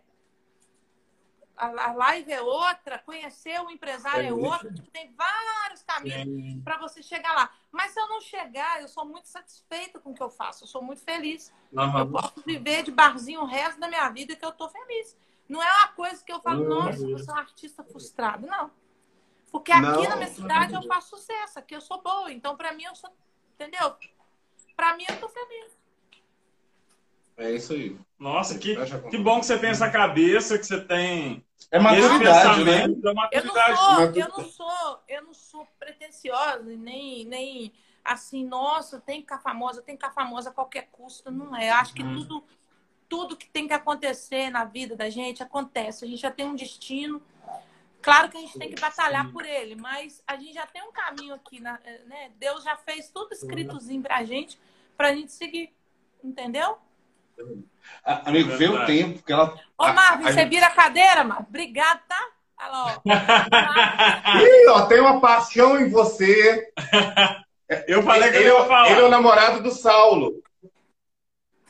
a live é outra, conhecer o empresário é, é outro, tipo, tem vários caminhos para você chegar lá. Mas se eu não chegar, eu sou muito satisfeita com o que eu faço, eu sou muito feliz. Uhum. Eu posso viver de barzinho o resto da minha vida que eu tô feliz. Não é uma coisa que eu falo, uhum. nossa, eu sou um artista frustrado. Não. Porque aqui não, na minha cidade eu faço sucesso, aqui eu sou boa. Então, para mim, eu sou. Entendeu? Para mim, eu tô feliz. É isso aí. Nossa, que, que bom que você tem essa cabeça, que você tem. É maturidade, né? É maturidade. Eu, não sou, eu não sou, eu não sou pretensiosa, nem, nem assim, nossa, tem que ficar famosa, tem que ficar famosa a qualquer custo. Não é. Eu acho que hum. tudo, tudo que tem que acontecer na vida da gente acontece. A gente já tem um destino. Claro que a gente tem que batalhar por ele, mas a gente já tem um caminho aqui, né? Deus já fez tudo escritozinho pra gente, pra gente seguir. Entendeu? Amigo, é vê o tempo que ela. Ô, Marvin, você gente... vira a cadeira, Marvin? Obrigado, tá? Alô. [LAUGHS] [LAUGHS] Ih, ó, tem uma paixão em você. Eu falei que ele, ele ia falar. Ele é o namorado do Saulo.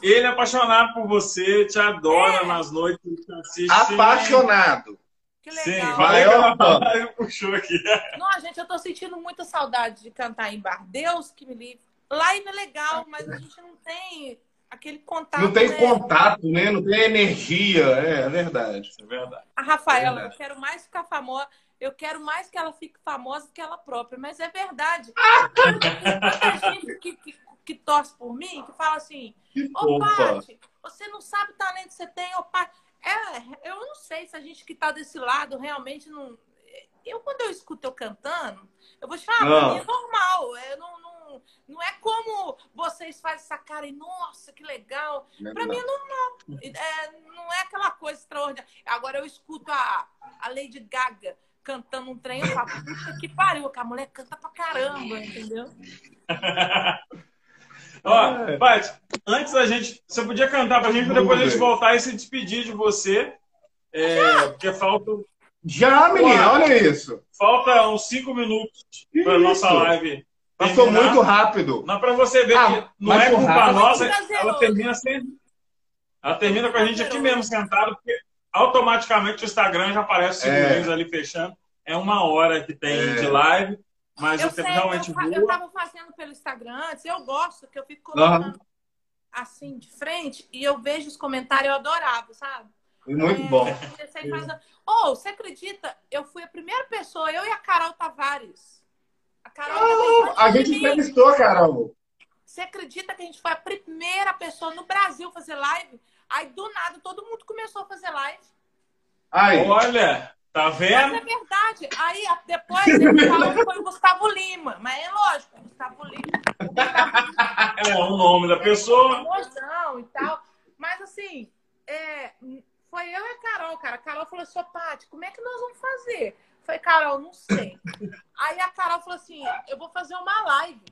Ele é apaixonado por você, te adora é. nas noites, te assiste. Apaixonado. Que legal. Sim, falei que ela puxou aqui. [LAUGHS] Não, gente, eu tô sentindo muita saudade de cantar em bar. Deus que me livre. Live é legal, mas a gente não tem aquele contato. Não tem né? contato, né? Não tem energia. É, é verdade. é verdade. A Rafaela, é verdade. eu quero mais ficar famosa. Eu quero mais que ela fique famosa que ela própria, mas é verdade. [LAUGHS] tem muita gente que, que, que, torce por mim, que fala assim: Ô, Paty, você não sabe o talento que você tem, ô, Paty. É, eu não sei se a gente que está desse lado realmente não. Eu, quando eu escuto eu cantando, eu vou te falar, é normal. Eu não, não não, é como vocês fazem essa cara e, nossa, que legal. É Para mim é normal. É, não é aquela coisa extraordinária. Agora eu escuto a, a Lady Gaga cantando um trem, eu falo, puta que pariu, que a mulher canta pra caramba, entendeu? [LAUGHS] Ó, Paty, antes da gente. Você podia cantar pra gente, pra depois a gente voltar e se despedir de você. É, porque falta. Já, menina, olha isso. Falta uns cinco minutos para nossa live Passou terminar. muito rápido. Mas para você ver ah, que não é culpa rápido. nossa, ela termina sem. Ela termina com a gente aqui mesmo sentado, porque automaticamente o Instagram já aparece os é. ali fechando. É uma hora que tem é. de live, mas eu o tempo realmente eu, voa. Eu tava fazendo pelo Instagram antes, eu gosto, que eu fico colocando uhum. assim de frente e eu vejo os comentários, eu adorava, sabe? Muito é, bom. Ou, oh, você acredita? Eu fui a primeira pessoa, eu e a Carol Tavares a Carol ah, a gente entrevistou a Carol. Você acredita que a gente foi a primeira pessoa no Brasil a fazer live? Aí, do nada, todo mundo começou a fazer live. Ai. Olha, tá vendo? Mas é verdade. Aí, depois, ele falou que foi o Gustavo Lima. Mas é lógico, Gustavo Lima. [LAUGHS] É o nome da pessoa. Emoção e tal. Mas, assim, é, foi eu e a Carol, cara. A Carol falou assim, Paty, como é que nós vamos fazer? Falei, Carol, não sei. Aí a Carol falou assim: eu vou fazer uma live.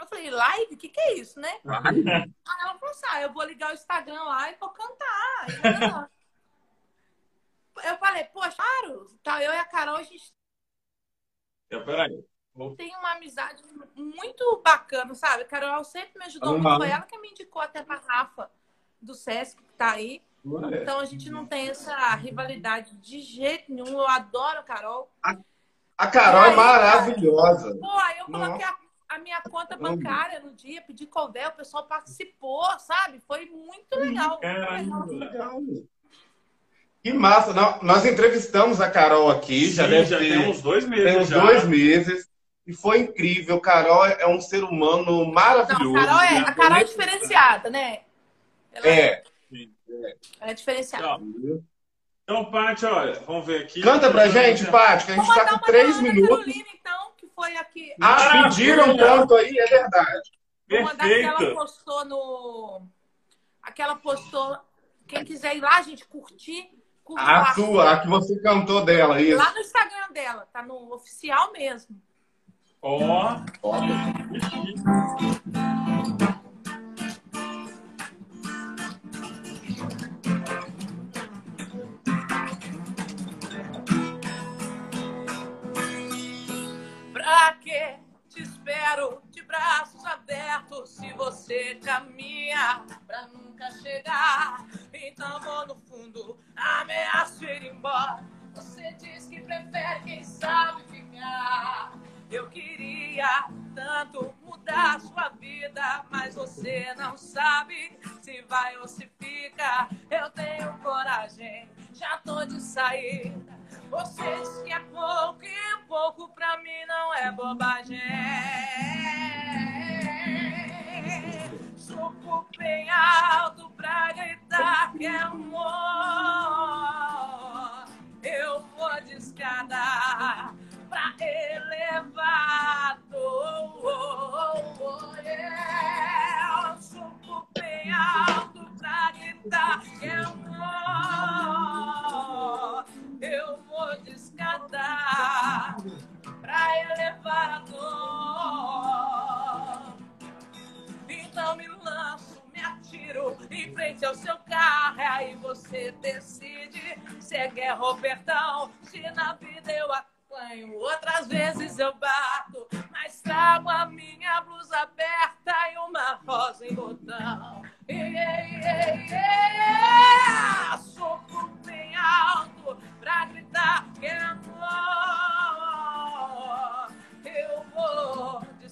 Eu falei, live? O que, que é isso, né? Aí ela falou assim: ah, eu vou ligar o Instagram lá e vou cantar. eu falei, poxa, claro, tá, eu e a Carol, a gente. Eu, peraí. Tem uma amizade muito bacana, sabe? A Carol sempre me ajudou muito. Foi ela que me indicou até pra Rafa do Sesc, que tá aí. Então a gente não tem essa rivalidade de jeito nenhum. Eu adoro a Carol. A, a Carol é aí, é maravilhosa. Pô, aí eu coloquei a, a, minha conta bancária no dia, pedi colvé, o pessoal participou, sabe? Foi muito legal. Muito legal. Que massa! Nós entrevistamos a Carol aqui, Sim, já deve já ter tem uns dois meses. Tem uns já. dois meses. E foi incrível. Carol é um ser humano maravilhoso. Não, Carol é, a Carol é diferenciada, né? Ela é. é. Ela é diferenciada. Então, Paty, olha, vamos ver aqui. Canta pra gente, Paty, que a gente está com três minutos. Carolina, então, que foi aqui. Ah, pediram tanto aí, é verdade. Vou mandar que ela postou no. Aquela postou. Quem quiser ir lá, gente, curtir. curtir a sua, a que você cantou dela, isso. Lá no Instagram dela, tá no oficial mesmo. Ó. Oh. Pra espero de braços abertos se você caminha pra nunca chegar? Então vou no fundo, ameaço ir embora. Você diz que prefere quem sabe ficar. Eu queria tanto mudar sua vida, mas você não sabe se vai ou se fica. Eu tenho coragem, já tô de saída. Você diz que é pouco e pouco pra mim não é bobagem. Suco bem alto pra gritar que é amor. Eu vou de escada pra elevado. Oh, oh, oh, yeah. Suco bem alto pra gritar que é amor. Eu vou descatar pra dor. Então me lanço, me atiro em frente ao seu carro. E aí você decide se é guerra ou perdão. Se na vida eu até apanho, outras vezes eu bato, mas trago a minha blusa aberta e uma rosa em botão. Yeah, yeah, yeah. Soco bem alto pra gritar que é amor. Eu vou de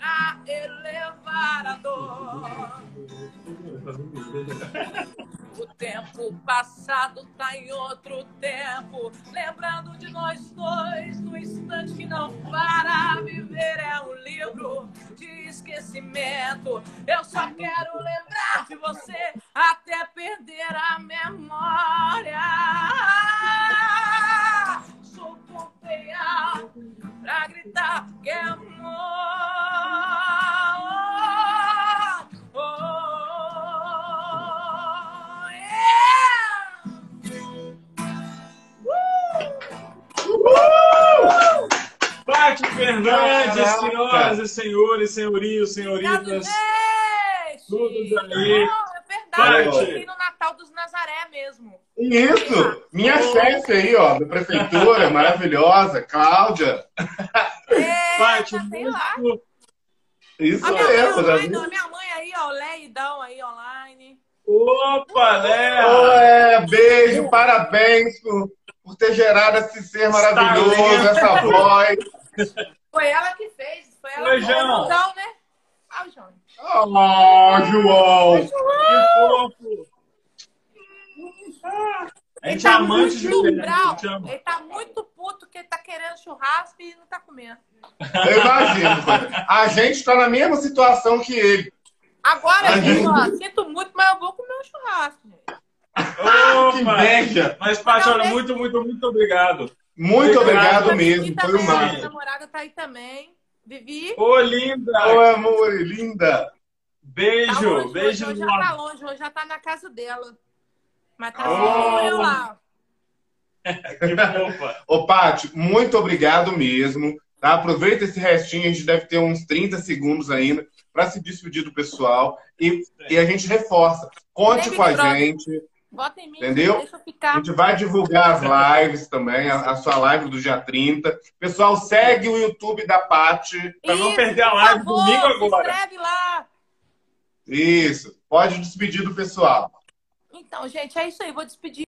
pra elevar a dor. O tempo passado tá em outro tempo. Lembrando de nós dois no instante que não para. Viver é um livro de esquecimento. Eu só quero lembrar de você até perder a memória. Sou pompeia pra gritar que é amor. Senhoras e senhores, senhorios, senhoritas. Todos aí. Não, é verdade, eu fui no Natal dos Nazaré mesmo. Isso! Minha oh. chefe aí, ó, da prefeitura, [LAUGHS] maravilhosa, Cláudia. É, Paty, muito... Isso a mesmo, já vi. Minha mãe aí, ó, Leidão aí online. Opa, Léo! Oh, é, beijo, parabéns por, por ter gerado esse ser maravilhoso, essa voz. Foi ela que fez, foi ela que fez. Então, né? Ah, o João. Ah, João! João. Que fofo! A gente é tá amante de Ele tá muito puto que ele tá querendo churrasco e não tá comendo. Eu imagino. A gente tá na mesma situação que ele. Agora, gente... ó, sinto muito, mas eu vou comer um churrasco, gente. Opa, que inveja! Mas, Paty, olha, muito, muito, muito obrigado. Muito obrigado, obrigado mesmo. Foi o máximo. Minha namorada tá aí também. Vivi. Ô, linda! Ô, amor, linda! Beijo, tá longe, beijo. Hoje já tá longe, hoje já tá na casa dela. Mas tá oh. eu lá. [LAUGHS] que fofa. Ô, Paty, muito obrigado mesmo. Tá? Aproveita esse restinho, a gente deve ter uns 30 segundos ainda para se despedir do pessoal. E, e a gente reforça. Conte com a gente. Bota em mim, entendeu? Deixa eu ficar. A gente vai divulgar as lives também, a, a, sua live do dia 30. Pessoal, segue o YouTube da Paty. Para não perder a live favor, domingo agora. Se inscreve lá. Isso. Pode despedir do pessoal. Então, gente, é isso aí. Vou despedir.